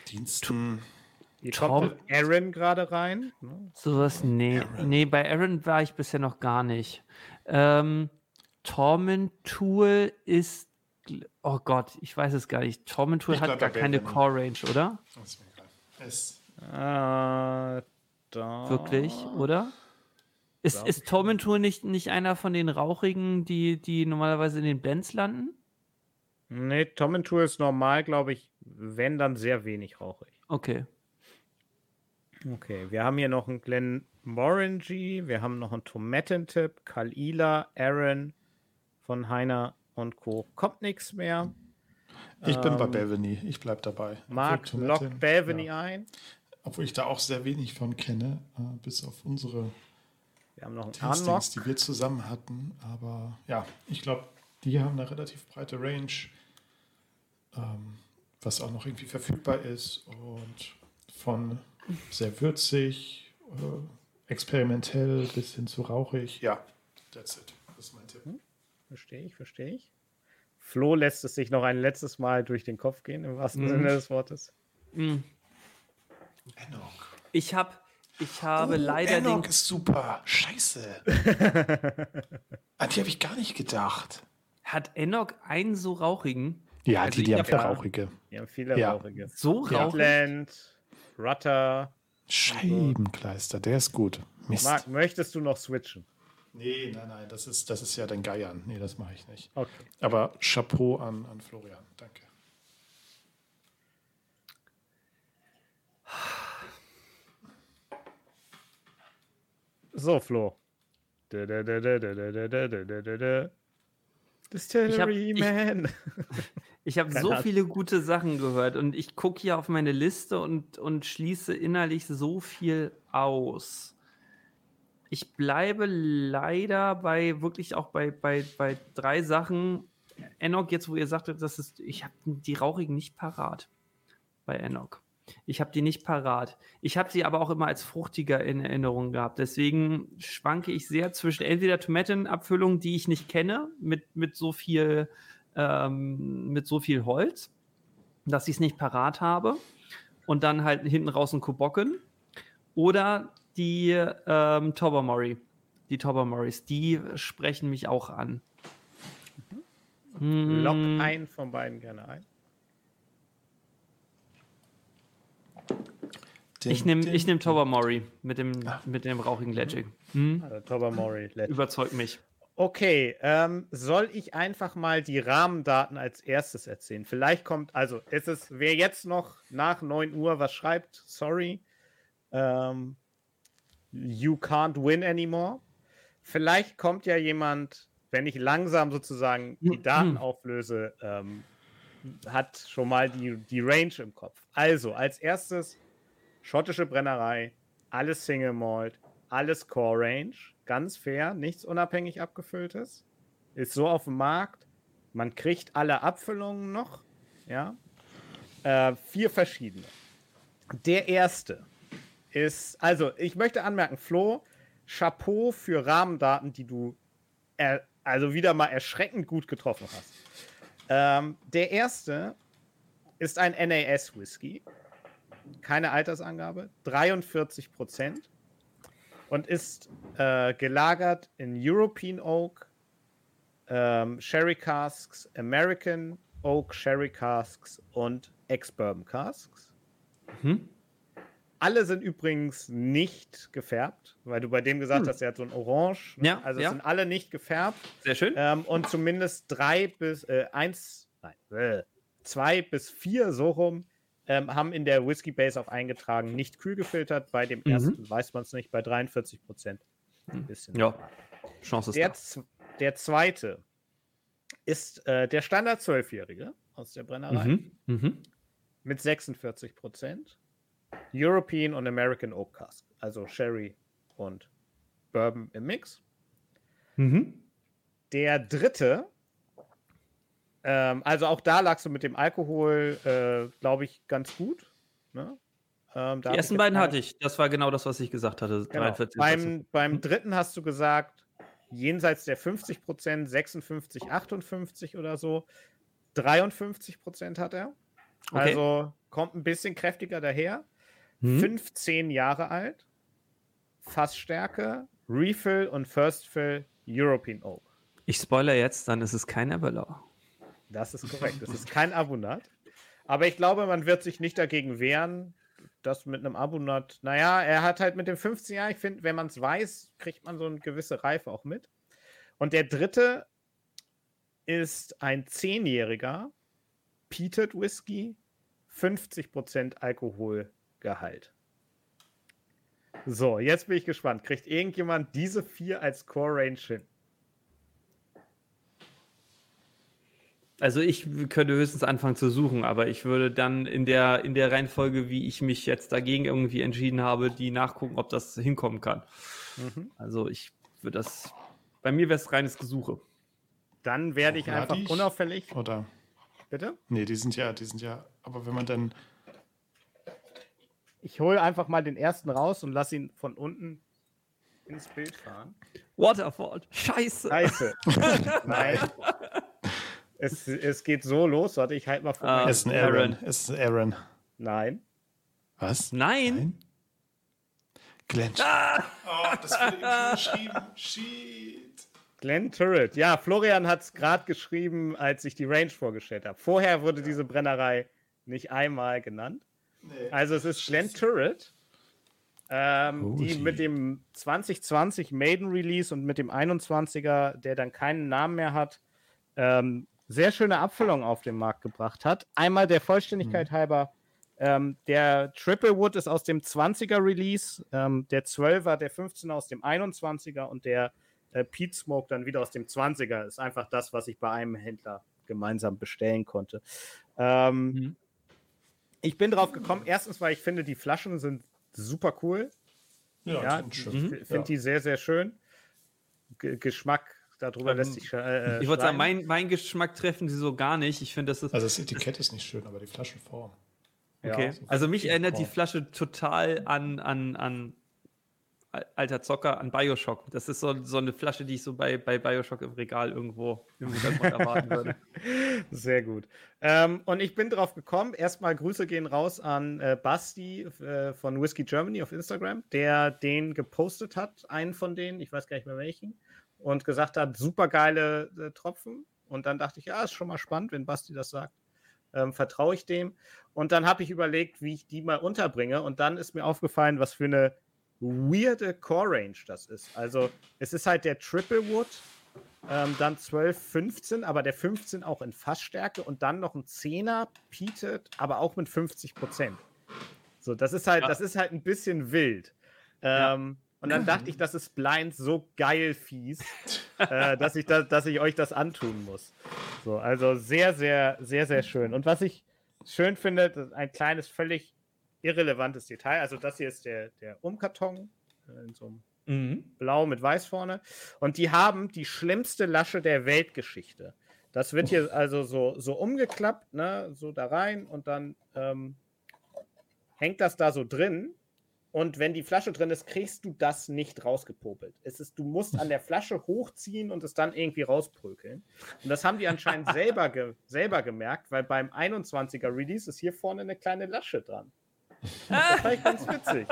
Speaker 4: Diensten.
Speaker 3: Hier kommt das Aaron gerade rein. Ne?
Speaker 6: Sowas, nee.
Speaker 4: Aaron.
Speaker 6: Nee, bei Aaron war ich bisher noch gar nicht. Ähm, Torment Tool ist. Oh Gott, ich weiß es gar nicht. Torment Tool
Speaker 4: Ich
Speaker 6: hat
Speaker 4: bleib
Speaker 6: gar keine
Speaker 4: Benjamin.
Speaker 6: Core Range, oder?
Speaker 4: Das ist mir egal. Es,
Speaker 3: Äh, da.
Speaker 6: Wirklich, oder? Ist,
Speaker 3: glaub
Speaker 6: ist Torment Tool nicht, nicht einer von den rauchigen, die, die normalerweise in den Blends landen?
Speaker 3: Nee, Tom and Tour ist normal, glaube ich, wenn dann sehr wenig rauchig.
Speaker 6: Okay.
Speaker 3: Okay, wir haben hier noch einen Glenn Morangy, wir haben noch einen Tomatentipp, Kalila, Aaron von Heiner und Co. Kommt nichts mehr.
Speaker 4: ich bin bei
Speaker 3: Ähm,
Speaker 4: Bevany, ich bleibe dabei.
Speaker 3: Mark lockt Bevany
Speaker 4: ja.
Speaker 3: ein.
Speaker 4: Obwohl ich da auch sehr wenig von kenne, äh, bis auf unsere
Speaker 3: Wir haben noch einen
Speaker 4: Tastings, die wir zusammen hatten. Aber ja, ich glaube, die haben eine relativ breite Range, ähm, was auch noch irgendwie verfügbar ist und von sehr würzig, äh, experimentell bis hin zu rauchig. Ja, that's it. Das ist mein Tipp.
Speaker 3: Verstehe ich, verstehe ich. Flo lässt es sich noch ein letztes Mal durch den Kopf gehen, im wahrsten
Speaker 6: Mhm.
Speaker 3: Sinne des Wortes.
Speaker 6: Mm.
Speaker 4: Enoch.
Speaker 6: Ich, hab, ich habe
Speaker 4: Oh,
Speaker 6: leider
Speaker 4: Enoch
Speaker 6: den.
Speaker 4: ist super. Scheiße. *laughs* An die habe ich gar nicht gedacht.
Speaker 6: Hat Enoch einen so rauchigen?
Speaker 4: Ja,
Speaker 6: also
Speaker 4: die, die, haben
Speaker 3: viele
Speaker 4: rauchige.
Speaker 3: Die haben viele
Speaker 4: ja.
Speaker 3: rauchige.
Speaker 6: So rauchig.
Speaker 3: Rutter.
Speaker 4: Scheibenkleister, der ist gut. Mist.
Speaker 3: Marc, möchtest du noch switchen?
Speaker 4: Nee, nein, nein, das ist, das ist ja dein Geiern. Nee, das mache ich nicht.
Speaker 3: Okay.
Speaker 4: Aber Chapeau an, an Florian. Danke.
Speaker 3: So, Flo. Distillery Man.
Speaker 6: Ich, *laughs* habe
Speaker 3: Keine
Speaker 6: so viele gute Sachen gehört und ich gucke hier auf meine Liste und, und schließe innerlich so viel aus. Ich bleibe leider bei wirklich auch bei, bei, bei drei Sachen. Enoch, jetzt wo ihr sagtet, das ist, ich habe die rauchigen nicht parat bei Enoch. Ich habe die nicht parat. Ich habe sie aber auch immer als fruchtiger in Erinnerung gehabt. Deswegen schwanke ich sehr zwischen entweder Tomatenabfüllungen, die ich nicht kenne, mit, mit so viel ähm, mit so viel Holz, dass ich es nicht parat habe. und dann halt hinten raus ein Kubocken. Oder die ähm, Tobermory. Die Tobermorys, die sprechen mich auch an.
Speaker 3: Lock
Speaker 6: Hm,
Speaker 3: einen von beiden gerne ein.
Speaker 6: Ich nehme ich nehm Tobermory mit dem, mit dem rauchigen Legend. Hm?
Speaker 3: Also Tobermory. Legend.
Speaker 6: Überzeugt mich.
Speaker 3: Okay, ähm, soll ich einfach mal die Rahmendaten als erstes erzählen? Vielleicht kommt, also ist es, wer jetzt noch nach 9 Uhr was schreibt, sorry, ähm, you can't win anymore. Vielleicht kommt ja jemand, wenn ich langsam sozusagen die Daten auflöse, ähm, hat schon mal die, die Range im Kopf. Also, als erstes schottische Brennerei, alles Single Malt, alles Core Range, ganz fair, nichts unabhängig abgefülltes. Ist so auf dem Markt. Man kriegt alle Abfüllungen noch. Ja. Äh, vier verschiedene. Der erste ist, also ich möchte anmerken, Flo, Chapeau für Rahmendaten, die du er, also wieder mal erschreckend gut getroffen hast. Ähm, der erste ist ein NAS-Whisky. Keine Altersangabe. 43 Prozent. Und ist äh, gelagert in European Oak, ähm, Sherry Casks, American Oak Sherry Casks und Ex-Bourbon Casks.
Speaker 6: Mhm.
Speaker 3: Alle sind übrigens nicht gefärbt, weil du bei dem gesagt
Speaker 6: Hm.
Speaker 3: hast, er hat so ein Orange. ne?
Speaker 6: Ja,
Speaker 3: also
Speaker 6: ja.
Speaker 3: sind alle nicht gefärbt.
Speaker 6: Sehr schön.
Speaker 3: Ähm, und zumindest drei bis äh, eins, nein, äh, zwei bis vier so rum ähm, haben in der Whisky Base auch eingetragen, nicht kühl gefiltert. Bei dem
Speaker 6: Mhm.
Speaker 3: ersten weiß man es nicht, bei 43 Prozent. Ein bisschen.
Speaker 6: Ja. Chance ist
Speaker 3: Der,
Speaker 6: da.
Speaker 3: der zweite ist äh, der Standard Zwölfjährige aus der Brennerei
Speaker 6: Mhm. Mhm.
Speaker 3: mit 46 Prozent. European und American Oak Cask, also Sherry und Bourbon im Mix.
Speaker 6: Mhm.
Speaker 3: Der dritte, ähm, also auch da lagst du mit dem Alkohol, äh, glaube ich, ganz gut. Ne? Ähm,
Speaker 6: Die ersten beiden hatte ich. Das war genau das, was ich gesagt hatte.
Speaker 3: Genau.
Speaker 6: 43
Speaker 3: Beim, beim
Speaker 6: Mhm.
Speaker 3: dritten hast du gesagt, jenseits der 50 Prozent, 56, 58 oder so. 53 Prozent hat er.
Speaker 6: Okay.
Speaker 3: Also kommt ein bisschen kräftiger daher.
Speaker 6: Mhm.
Speaker 3: 15 Jahre alt. Fassstärke, Refill und First Fill European Oak.
Speaker 6: Ich spoiler jetzt, dann ist es kein Avalor.
Speaker 3: Das ist korrekt. Es ist kein Abonat. Aber ich glaube, man wird sich nicht dagegen wehren, dass mit einem Abonat, naja, er hat halt mit dem 15 Jahr, ich finde, wenn man es weiß, kriegt man so eine gewisse Reife auch mit. Und der dritte ist ein 10-jähriger Peated Whisky, 50% Alkoholgehalt. So, jetzt bin ich gespannt. Kriegt irgendjemand diese vier als Core Range hin?
Speaker 6: Also ich könnte höchstens anfangen zu suchen, aber ich würde dann in der, in der Reihenfolge, wie ich mich jetzt dagegen irgendwie entschieden habe, die nachgucken, ob das hinkommen kann.
Speaker 3: Mhm.
Speaker 6: Also ich würde das. Bei mir wäre es reines Gesuche.
Speaker 3: Dann werde ich einfach unauffällig.
Speaker 4: Oder?
Speaker 3: Bitte?
Speaker 4: Nee, die sind ja, die sind ja, aber wenn man dann,
Speaker 3: Ich hole einfach mal den ersten raus und lasse ihn von unten ins Bild fahren.
Speaker 6: Waterfall. Scheiße.
Speaker 3: Scheiße. *laughs* Nein. Es, es geht so los. Warte, ich halte mal vor.
Speaker 6: Ah.
Speaker 4: ist ein
Speaker 6: Aaron.
Speaker 4: Aaron. Es ist ein Aaron.
Speaker 3: Nein.
Speaker 4: Was?
Speaker 6: Nein.
Speaker 4: Glenn.
Speaker 6: Ah!
Speaker 4: Oh, das wurde ihm geschrieben. Shit.
Speaker 3: Glenn Turret. Ja, Florian hat es gerade geschrieben, als ich die Range vorgestellt habe. Vorher wurde diese Brennerei nicht einmal genannt.
Speaker 4: Nee.
Speaker 3: Also es ist Glen Turret, ähm, die
Speaker 4: Holy.
Speaker 3: mit dem 2020 Maiden Release und mit dem 21er, der dann keinen Namen mehr hat, ähm, sehr schöne Abfüllung auf den Markt gebracht hat. Einmal der Vollständigkeit halber, ähm, der Triple Wood ist aus dem 20er Release, ähm, der 12er, der 15er aus dem 21er und der äh, Pete Smoke dann wieder aus dem 20er. Ist einfach das, was ich bei einem Händler gemeinsam bestellen konnte. Ähm,
Speaker 6: Mhm.
Speaker 3: ich bin drauf gekommen, erstens, weil ich finde, die Flaschen sind super cool.
Speaker 4: Ja,
Speaker 3: Ja, ich finde
Speaker 4: Ja.
Speaker 3: die sehr, sehr schön. Ge Geschmack, darüber
Speaker 6: Ähm,
Speaker 3: lässt sich äh,
Speaker 6: Ich würde sagen, mein, mein Geschmack treffen sie so gar nicht. Ich finde, das ist.
Speaker 4: Also das Etikett ist nicht schön, aber die Flaschenform.
Speaker 3: Ja.
Speaker 6: Okay. Also mich erinnert die. Flasche total an, an, an al- alter Zocker an Bioshock. Das ist so, so eine Flasche, die ich so bei, bei Bioshock im Regal irgendwo im Hintergrund *laughs* erwarten würde.
Speaker 3: Sehr gut. Ähm, und ich bin drauf gekommen. Erstmal Grüße gehen raus an äh, Basti äh, von Whiskey Germany auf Instagram, der den gepostet hat, einen von denen, ich weiß gar nicht mehr welchen, und gesagt hat, super geile äh, Tropfen. Und dann dachte ich, ja, ist schon mal spannend, wenn Basti das sagt. Ähm, Vertraue ich dem. Und dann habe ich überlegt, wie ich die mal unterbringe. Und dann ist mir aufgefallen, was für eine weirde Core Range das ist. Also, es ist halt der Triple Wood, ähm, dann 12, 15, aber der 15 auch in Fassstärke und dann noch ein 10er Peated, aber auch mit 50 Prozent. So, das ist halt,
Speaker 6: Ja.
Speaker 3: das ist halt ein bisschen wild. Ähm, Und dann dachte ich, das ist blind so geil fies, *laughs* äh, dass, ich da, dass ich euch das antun muss. So, also sehr, sehr, sehr, sehr schön. Und was ich schön finde, ein kleines, völlig irrelevantes Detail. Also, das hier ist der, der Umkarton äh, in so einem
Speaker 6: Mhm.
Speaker 3: blau mit weiß vorne. Und die haben die schlimmste Lasche der Weltgeschichte. Das wird hier also so, so umgeklappt, ne, so da rein und dann ähm, hängt das da so drin. Und wenn die Flasche drin ist, kriegst du das nicht rausgepopelt. Es ist, du musst an der Flasche hochziehen und es dann irgendwie rausprökeln. Und das haben die anscheinend *laughs* selber, ge selber gemerkt, weil beim 21er Release ist hier vorne eine kleine Lasche dran. Das fand ich ganz witzig.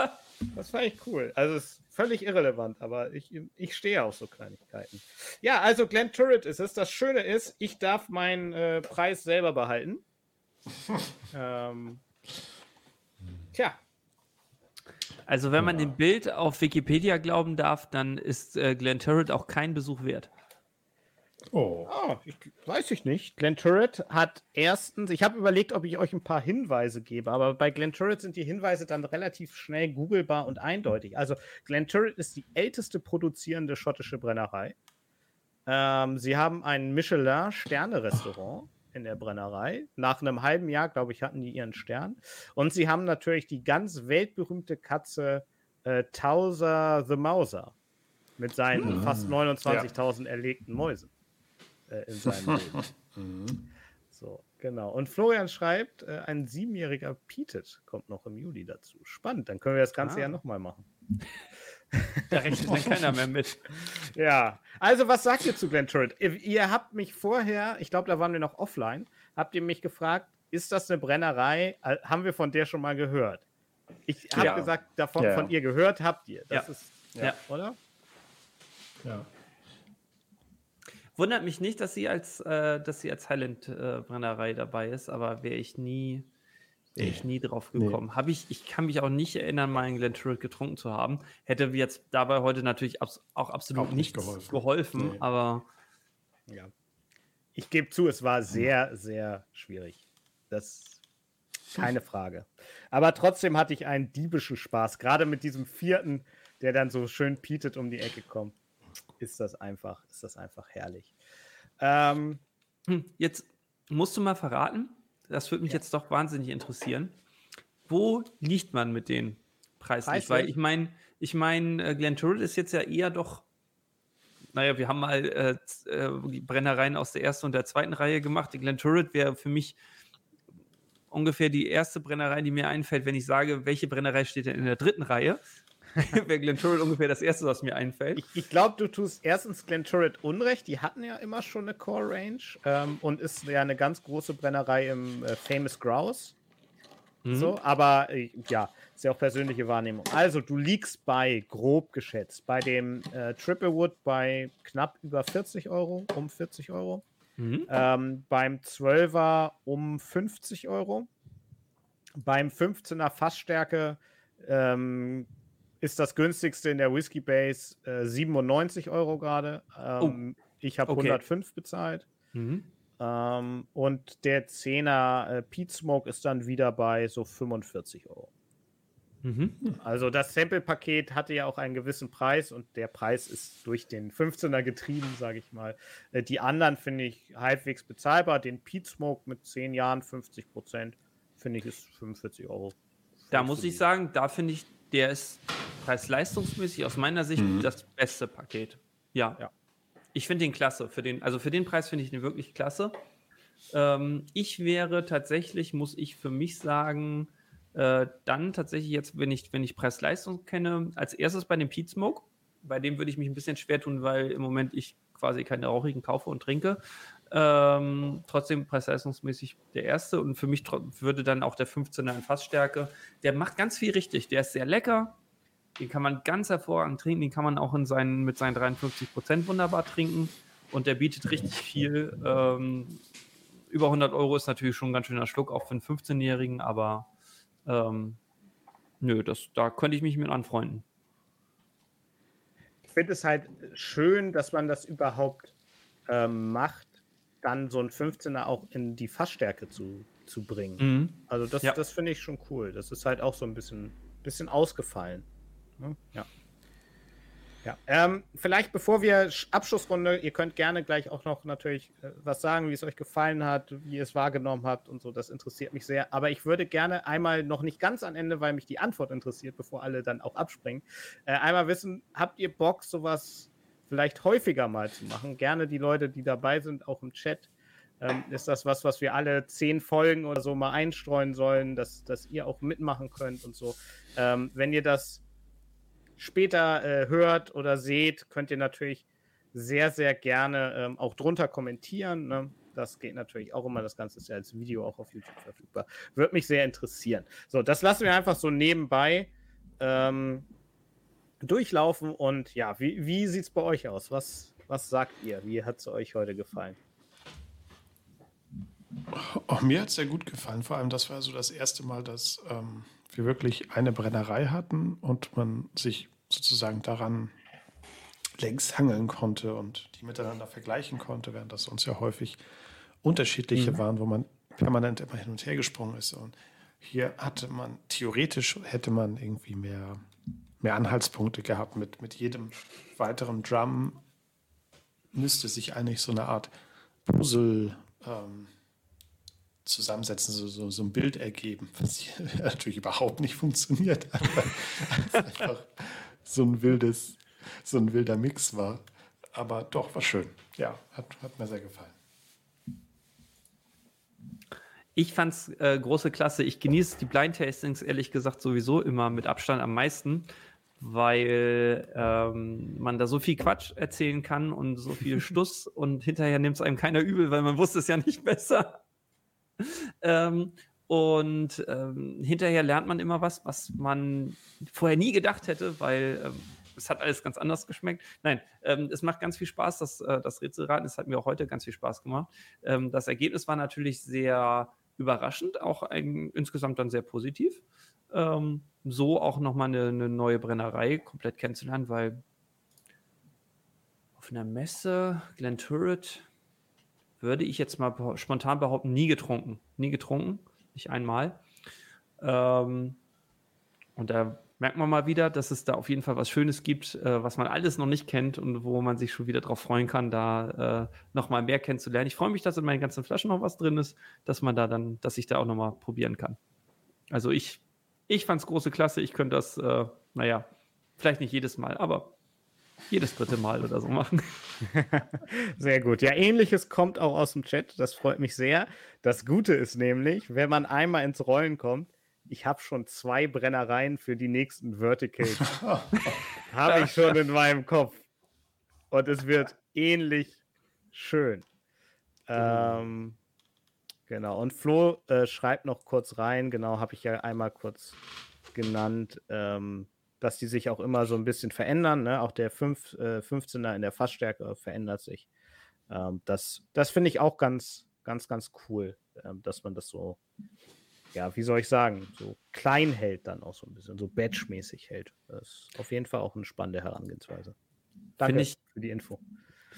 Speaker 3: Das fand ich cool. Also es ist völlig irrelevant, aber ich, ich stehe auf so Kleinigkeiten. Ja, also Glen Turret ist es. Das Schöne ist, ich darf meinen äh, Preis selber behalten. *laughs* ähm, tja,
Speaker 6: Also, wenn man dem Bild auf Wikipedia glauben darf, dann ist äh, Glen Turret auch kein Besuch wert.
Speaker 4: Oh.
Speaker 3: oh, ich, weiß ich nicht. Glen Turret hat erstens, ich habe überlegt, ob ich euch ein paar Hinweise gebe, aber bei Glen Turret sind die Hinweise dann relativ schnell googelbar und eindeutig. Also Glen Turret ist die älteste produzierende schottische Brennerei. Ähm, sie haben ein Michelin-Sterne-Restaurant in der Brennerei. Nach einem halben Jahr, glaube ich, hatten die ihren Stern. Und sie haben natürlich die ganz weltberühmte Katze äh, Tauser the Mauser mit seinen fast 29.000 erlegten Mäusen äh, in seinem *laughs* Leben. So, genau. Und Florian schreibt, äh, ein siebenjähriger Peated kommt noch im Juli dazu. Spannend, dann können wir das Ganze
Speaker 6: Ah.
Speaker 3: ja nochmal machen.
Speaker 6: Da rechnet dann keiner mehr mit.
Speaker 3: Ja, also was sagt ihr zu Glen Turret? Ihr, habt mich vorher, ich glaube, da waren wir noch offline, habt ihr mich gefragt, ist das eine Brennerei? Äh, Haben wir von der schon mal gehört? Ich habe
Speaker 4: Ja.
Speaker 3: gesagt, davon
Speaker 4: Ja.
Speaker 3: von ihr gehört habt ihr. Das
Speaker 6: Ja.
Speaker 3: ist,
Speaker 6: Ja.
Speaker 3: oder?
Speaker 4: Ja.
Speaker 6: Wundert mich nicht, dass sie als, äh, dass sie als Highland-Brennerei dabei ist, aber wäre ich nie, wäre ich nie drauf gekommen. Hab ich, ich kann mich auch nicht erinnern, mal einen Glen Turret getrunken zu haben. Hätte mir jetzt dabei heute natürlich abs auch absolut
Speaker 4: Auch nicht
Speaker 6: nichts
Speaker 4: geholfen.
Speaker 6: geholfen,
Speaker 4: Nee.
Speaker 6: aber
Speaker 3: Ja. Ich gebe zu, es war sehr, sehr schwierig. Das keine Frage. Aber trotzdem hatte ich einen diebischen Spaß. Gerade mit diesem vierten, der dann so schön pietet um die Ecke kommt. Ist das einfach, ist das einfach herrlich. Ähm,
Speaker 6: Hm, Jetzt musst du mal verraten, das würde mich jetzt doch wahnsinnig interessieren. Wo liegt man mit den preislich?
Speaker 3: Preislich?
Speaker 6: Weil ich meine, ich meine, äh, Glen Turret ist jetzt ja eher doch, naja, wir haben mal äh, äh, die Brennereien aus der ersten und der zweiten Reihe gemacht. Die Glen Turret wäre für mich ungefähr die erste Brennerei, die mir einfällt, wenn ich sage, welche Brennerei steht denn in der dritten Reihe. *laughs* wäre Glen Turret ungefähr das erste, was mir einfällt.
Speaker 3: ich ich glaube, du tust erstens Glen Turret Unrecht. Die hatten ja immer schon eine Core Range ähm, und ist ja eine ganz große Brennerei im äh, Famous Grouse.
Speaker 6: Mhm.
Speaker 3: So, aber äh, ja, ist ja auch persönliche Wahrnehmung. Also, du liegst bei, grob geschätzt, bei dem äh, Triple Wood bei knapp über 40 Euro, um 40 Euro.
Speaker 6: Mhm.
Speaker 3: Ähm, beim 12er um 50 Euro. Beim 15er Fassstärke ähm, ist das günstigste in der Whiskey Base äh, 97 Euro gerade. Ähm, ich habe
Speaker 6: okay.
Speaker 3: 105 bezahlt.
Speaker 6: Mhm.
Speaker 3: Ähm, und der 10er äh, Pete Smoke ist dann wieder bei so 45 Euro.
Speaker 6: Mhm.
Speaker 3: Also das Sample-Paket hatte ja auch einen gewissen Preis und der Preis ist durch den 15er getrieben, sage ich mal. Äh, die anderen finde ich halbwegs bezahlbar. Den Pete Smoke mit 10 Jahren, 50 Prozent, finde ich ist 45 Euro.
Speaker 6: Da muss ich sagen, da finde ich, der ist preis-leistungsmäßig aus meiner Sicht das beste Paket. Ja.
Speaker 3: Ja.
Speaker 6: Ich finde den klasse. Für den, also für den Preis finde ich den wirklich klasse. Ähm, ich wäre tatsächlich, muss ich für mich sagen, Äh, dann tatsächlich jetzt, wenn ich, wenn ich Preis-Leistung kenne, als erstes bei dem Pete Smoke. Bei dem würde ich mich ein bisschen schwer tun, weil im Moment ich quasi keine rauchigen kaufe und trinke. Ähm, trotzdem preis-leistungsmäßig der erste und für mich würde dann auch der 15er in Fassstärke. Der macht ganz viel richtig. Der ist sehr lecker. Den kann man ganz hervorragend trinken. Den kann man auch in seinen, mit seinen 53 Prozent wunderbar trinken. Und der bietet richtig viel. Ähm, über 100 Euro ist natürlich schon ein ganz schöner Schluck, auch für einen 15-Jährigen, aber ähm, nö, das, da könnte ich mich mit anfreunden.
Speaker 3: Ich finde es halt schön, dass man das überhaupt ähm, macht, dann so ein 15er auch in die Fassstärke zu, zu bringen. Mhm. Also das, ja. das finde ich schon cool. Das ist halt auch so ein bisschen, bisschen ausgefallen. Ne? Ja. Ja, ähm, vielleicht bevor wir Abschlussrunde, ihr könnt gerne gleich auch noch natürlich äh, was sagen, wie es euch gefallen hat, wie ihr es wahrgenommen habt und so, das interessiert mich sehr. Aber ich würde gerne einmal noch nicht ganz am Ende, weil mich die Antwort interessiert, bevor alle dann auch abspringen, äh, einmal wissen, habt ihr Bock, sowas vielleicht häufiger mal zu machen? Gerne die Leute, die dabei sind, auch im Chat. Ähm, ist das was, was wir alle zehn Folgen oder so mal einstreuen sollen, dass, dass ihr auch mitmachen könnt und so? Ähm, wenn ihr das später äh, hört oder seht, könnt ihr natürlich sehr, sehr gerne ähm, auch drunter kommentieren. Ne? Das geht natürlich auch immer. Das Ganze ist ja als Video auch auf YouTube verfügbar. Würde mich sehr interessieren. So, das lassen wir einfach so nebenbei ähm, durchlaufen. Und ja, wie, wie sieht es bei euch aus? Was, was sagt ihr? Wie hat es euch heute gefallen?
Speaker 4: Auch mir hat es sehr gut gefallen. Vor allem, das war so das erste Mal, dass ähm, wir wirklich eine Brennerei hatten und man sich sozusagen daran längs hangeln konnte und die miteinander vergleichen konnte, während das sonst ja häufig unterschiedliche mhm. waren, wo man permanent immer hin und her gesprungen ist. Und hier hatte man, theoretisch hätte man irgendwie mehr, mehr Anhaltspunkte gehabt. Mit, mit jedem weiteren Drum müsste sich eigentlich so eine Art Puzzle ähm, zusammensetzen, so, so, so ein Bild ergeben, was *laughs* natürlich überhaupt nicht funktioniert. *laughs* einfach so ein wildes, so ein wilder Mix war. Aber doch, war schön. Ja, hat, hat mir sehr gefallen.
Speaker 6: Ich fand's äh, große Klasse. Ich genieße die Blind Tastings ehrlich gesagt sowieso immer mit Abstand am meisten, weil ähm, man da so viel Quatsch erzählen kann und so viel *laughs* Stuss und hinterher nimmt es einem keiner übel, weil man wusste es ja nicht *laughs* besser. ähm, und ähm, hinterher lernt man immer was, was man vorher nie gedacht hätte, weil ähm, es hat alles ganz anders geschmeckt. Nein, ähm, es macht ganz viel Spaß, das, äh, das Rätselraten. Es hat mir auch heute ganz viel Spaß gemacht. Ähm, das Ergebnis war natürlich sehr überraschend, auch ein, insgesamt dann sehr positiv. Ähm, so auch nochmal eine, eine neue Brennerei komplett kennenzulernen, weil auf einer Messe, Glen Turret, würde ich jetzt mal spontan behaupten, nie getrunken. Nie getrunken, nicht einmal. Ähm, und da merkt man mal wieder, dass es da auf jeden Fall was Schönes gibt, äh, was man alles noch nicht kennt und wo man sich schon wieder darauf freuen kann, da äh, noch mal mehr kennenzulernen. Ich freue mich, dass in meinen ganzen Flaschen noch was drin ist, dass man da dann, dass ich da auch noch mal probieren kann. Also ich, ich fand es große Klasse. Ich könnte das, äh, naja, vielleicht nicht jedes Mal, aber jedes dritte Mal oder so machen. *laughs*
Speaker 3: sehr gut. Ja, ähnliches kommt auch aus dem Chat. Das freut mich sehr. Das Gute ist nämlich, wenn man einmal ins Rollen kommt, ich habe schon zwei Brennereien für die nächsten Verticals. *laughs* habe ich schon in meinem Kopf. Und es wird ähnlich schön. Ähm, genau. Und Flo äh, schreibt noch kurz rein, genau, habe ich ja einmal kurz genannt. Ähm, dass die sich auch immer so ein bisschen verändern. Ne? Auch der 5, äh, 15er in der Fassstärke verändert sich. Ähm, das das finde ich auch ganz, ganz, ganz cool, ähm, dass man das so, ja, wie soll ich sagen, so klein hält dann auch so ein bisschen, so batchmäßig hält. Das ist auf jeden Fall auch eine spannende Herangehensweise. Danke ich, für die Info.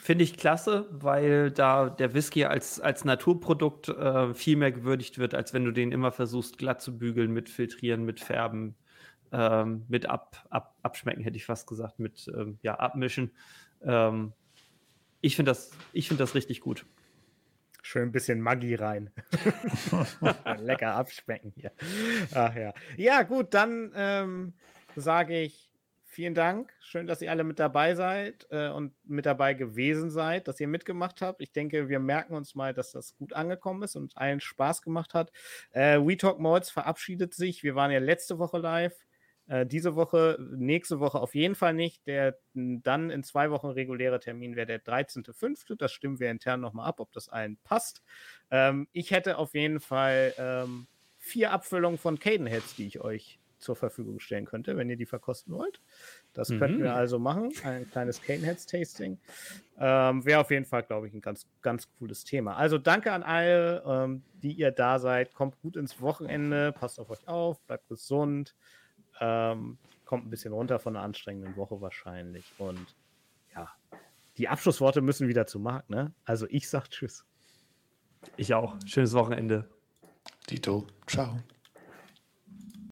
Speaker 6: Finde ich klasse, weil da der Whisky als, als Naturprodukt äh, viel mehr gewürdigt wird, als wenn du den immer versuchst, glatt zu bügeln mit Filtrieren, mit Färben, ähm, mit ab, ab, abschmecken, hätte ich fast gesagt, mit ähm, ja, abmischen. Ähm, ich finde das, find das richtig gut.
Speaker 3: Schön ein bisschen Maggi rein. *laughs* Lecker abschmecken hier. Ach ja. Ja, gut, dann ähm, sage ich vielen Dank. Schön, dass ihr alle mit dabei seid äh, und mit dabei gewesen seid, dass ihr mitgemacht habt. Ich denke, wir merken uns mal, dass das gut angekommen ist und allen Spaß gemacht hat. Äh, We Talk Molds verabschiedet sich. Wir waren ja letzte Woche live. Äh, diese Woche, nächste Woche auf jeden Fall nicht. Der dann in zwei Wochen reguläre Termin wäre der 13.05. Das stimmen wir intern nochmal ab, ob das allen passt. Ähm, ich hätte auf jeden Fall ähm, vier Abfüllungen von Cadenheads, die ich euch zur Verfügung stellen könnte, wenn ihr die verkosten wollt. Das mhm. könnten wir also machen. Ein kleines Caneheads-Tasting. Ähm, Wäre auf jeden Fall, glaube ich, ein ganz, ganz cooles Thema. Also danke an alle, ähm, die ihr da seid. Kommt gut ins Wochenende. Passt auf euch auf. Bleibt gesund. Ähm, kommt ein bisschen runter von einer anstrengenden Woche wahrscheinlich. Und ja, die Abschlussworte müssen wieder zu Marc, ne? Also ich sag Tschüss.
Speaker 6: Ich auch. Schönes Wochenende.
Speaker 4: Dito. Ciao.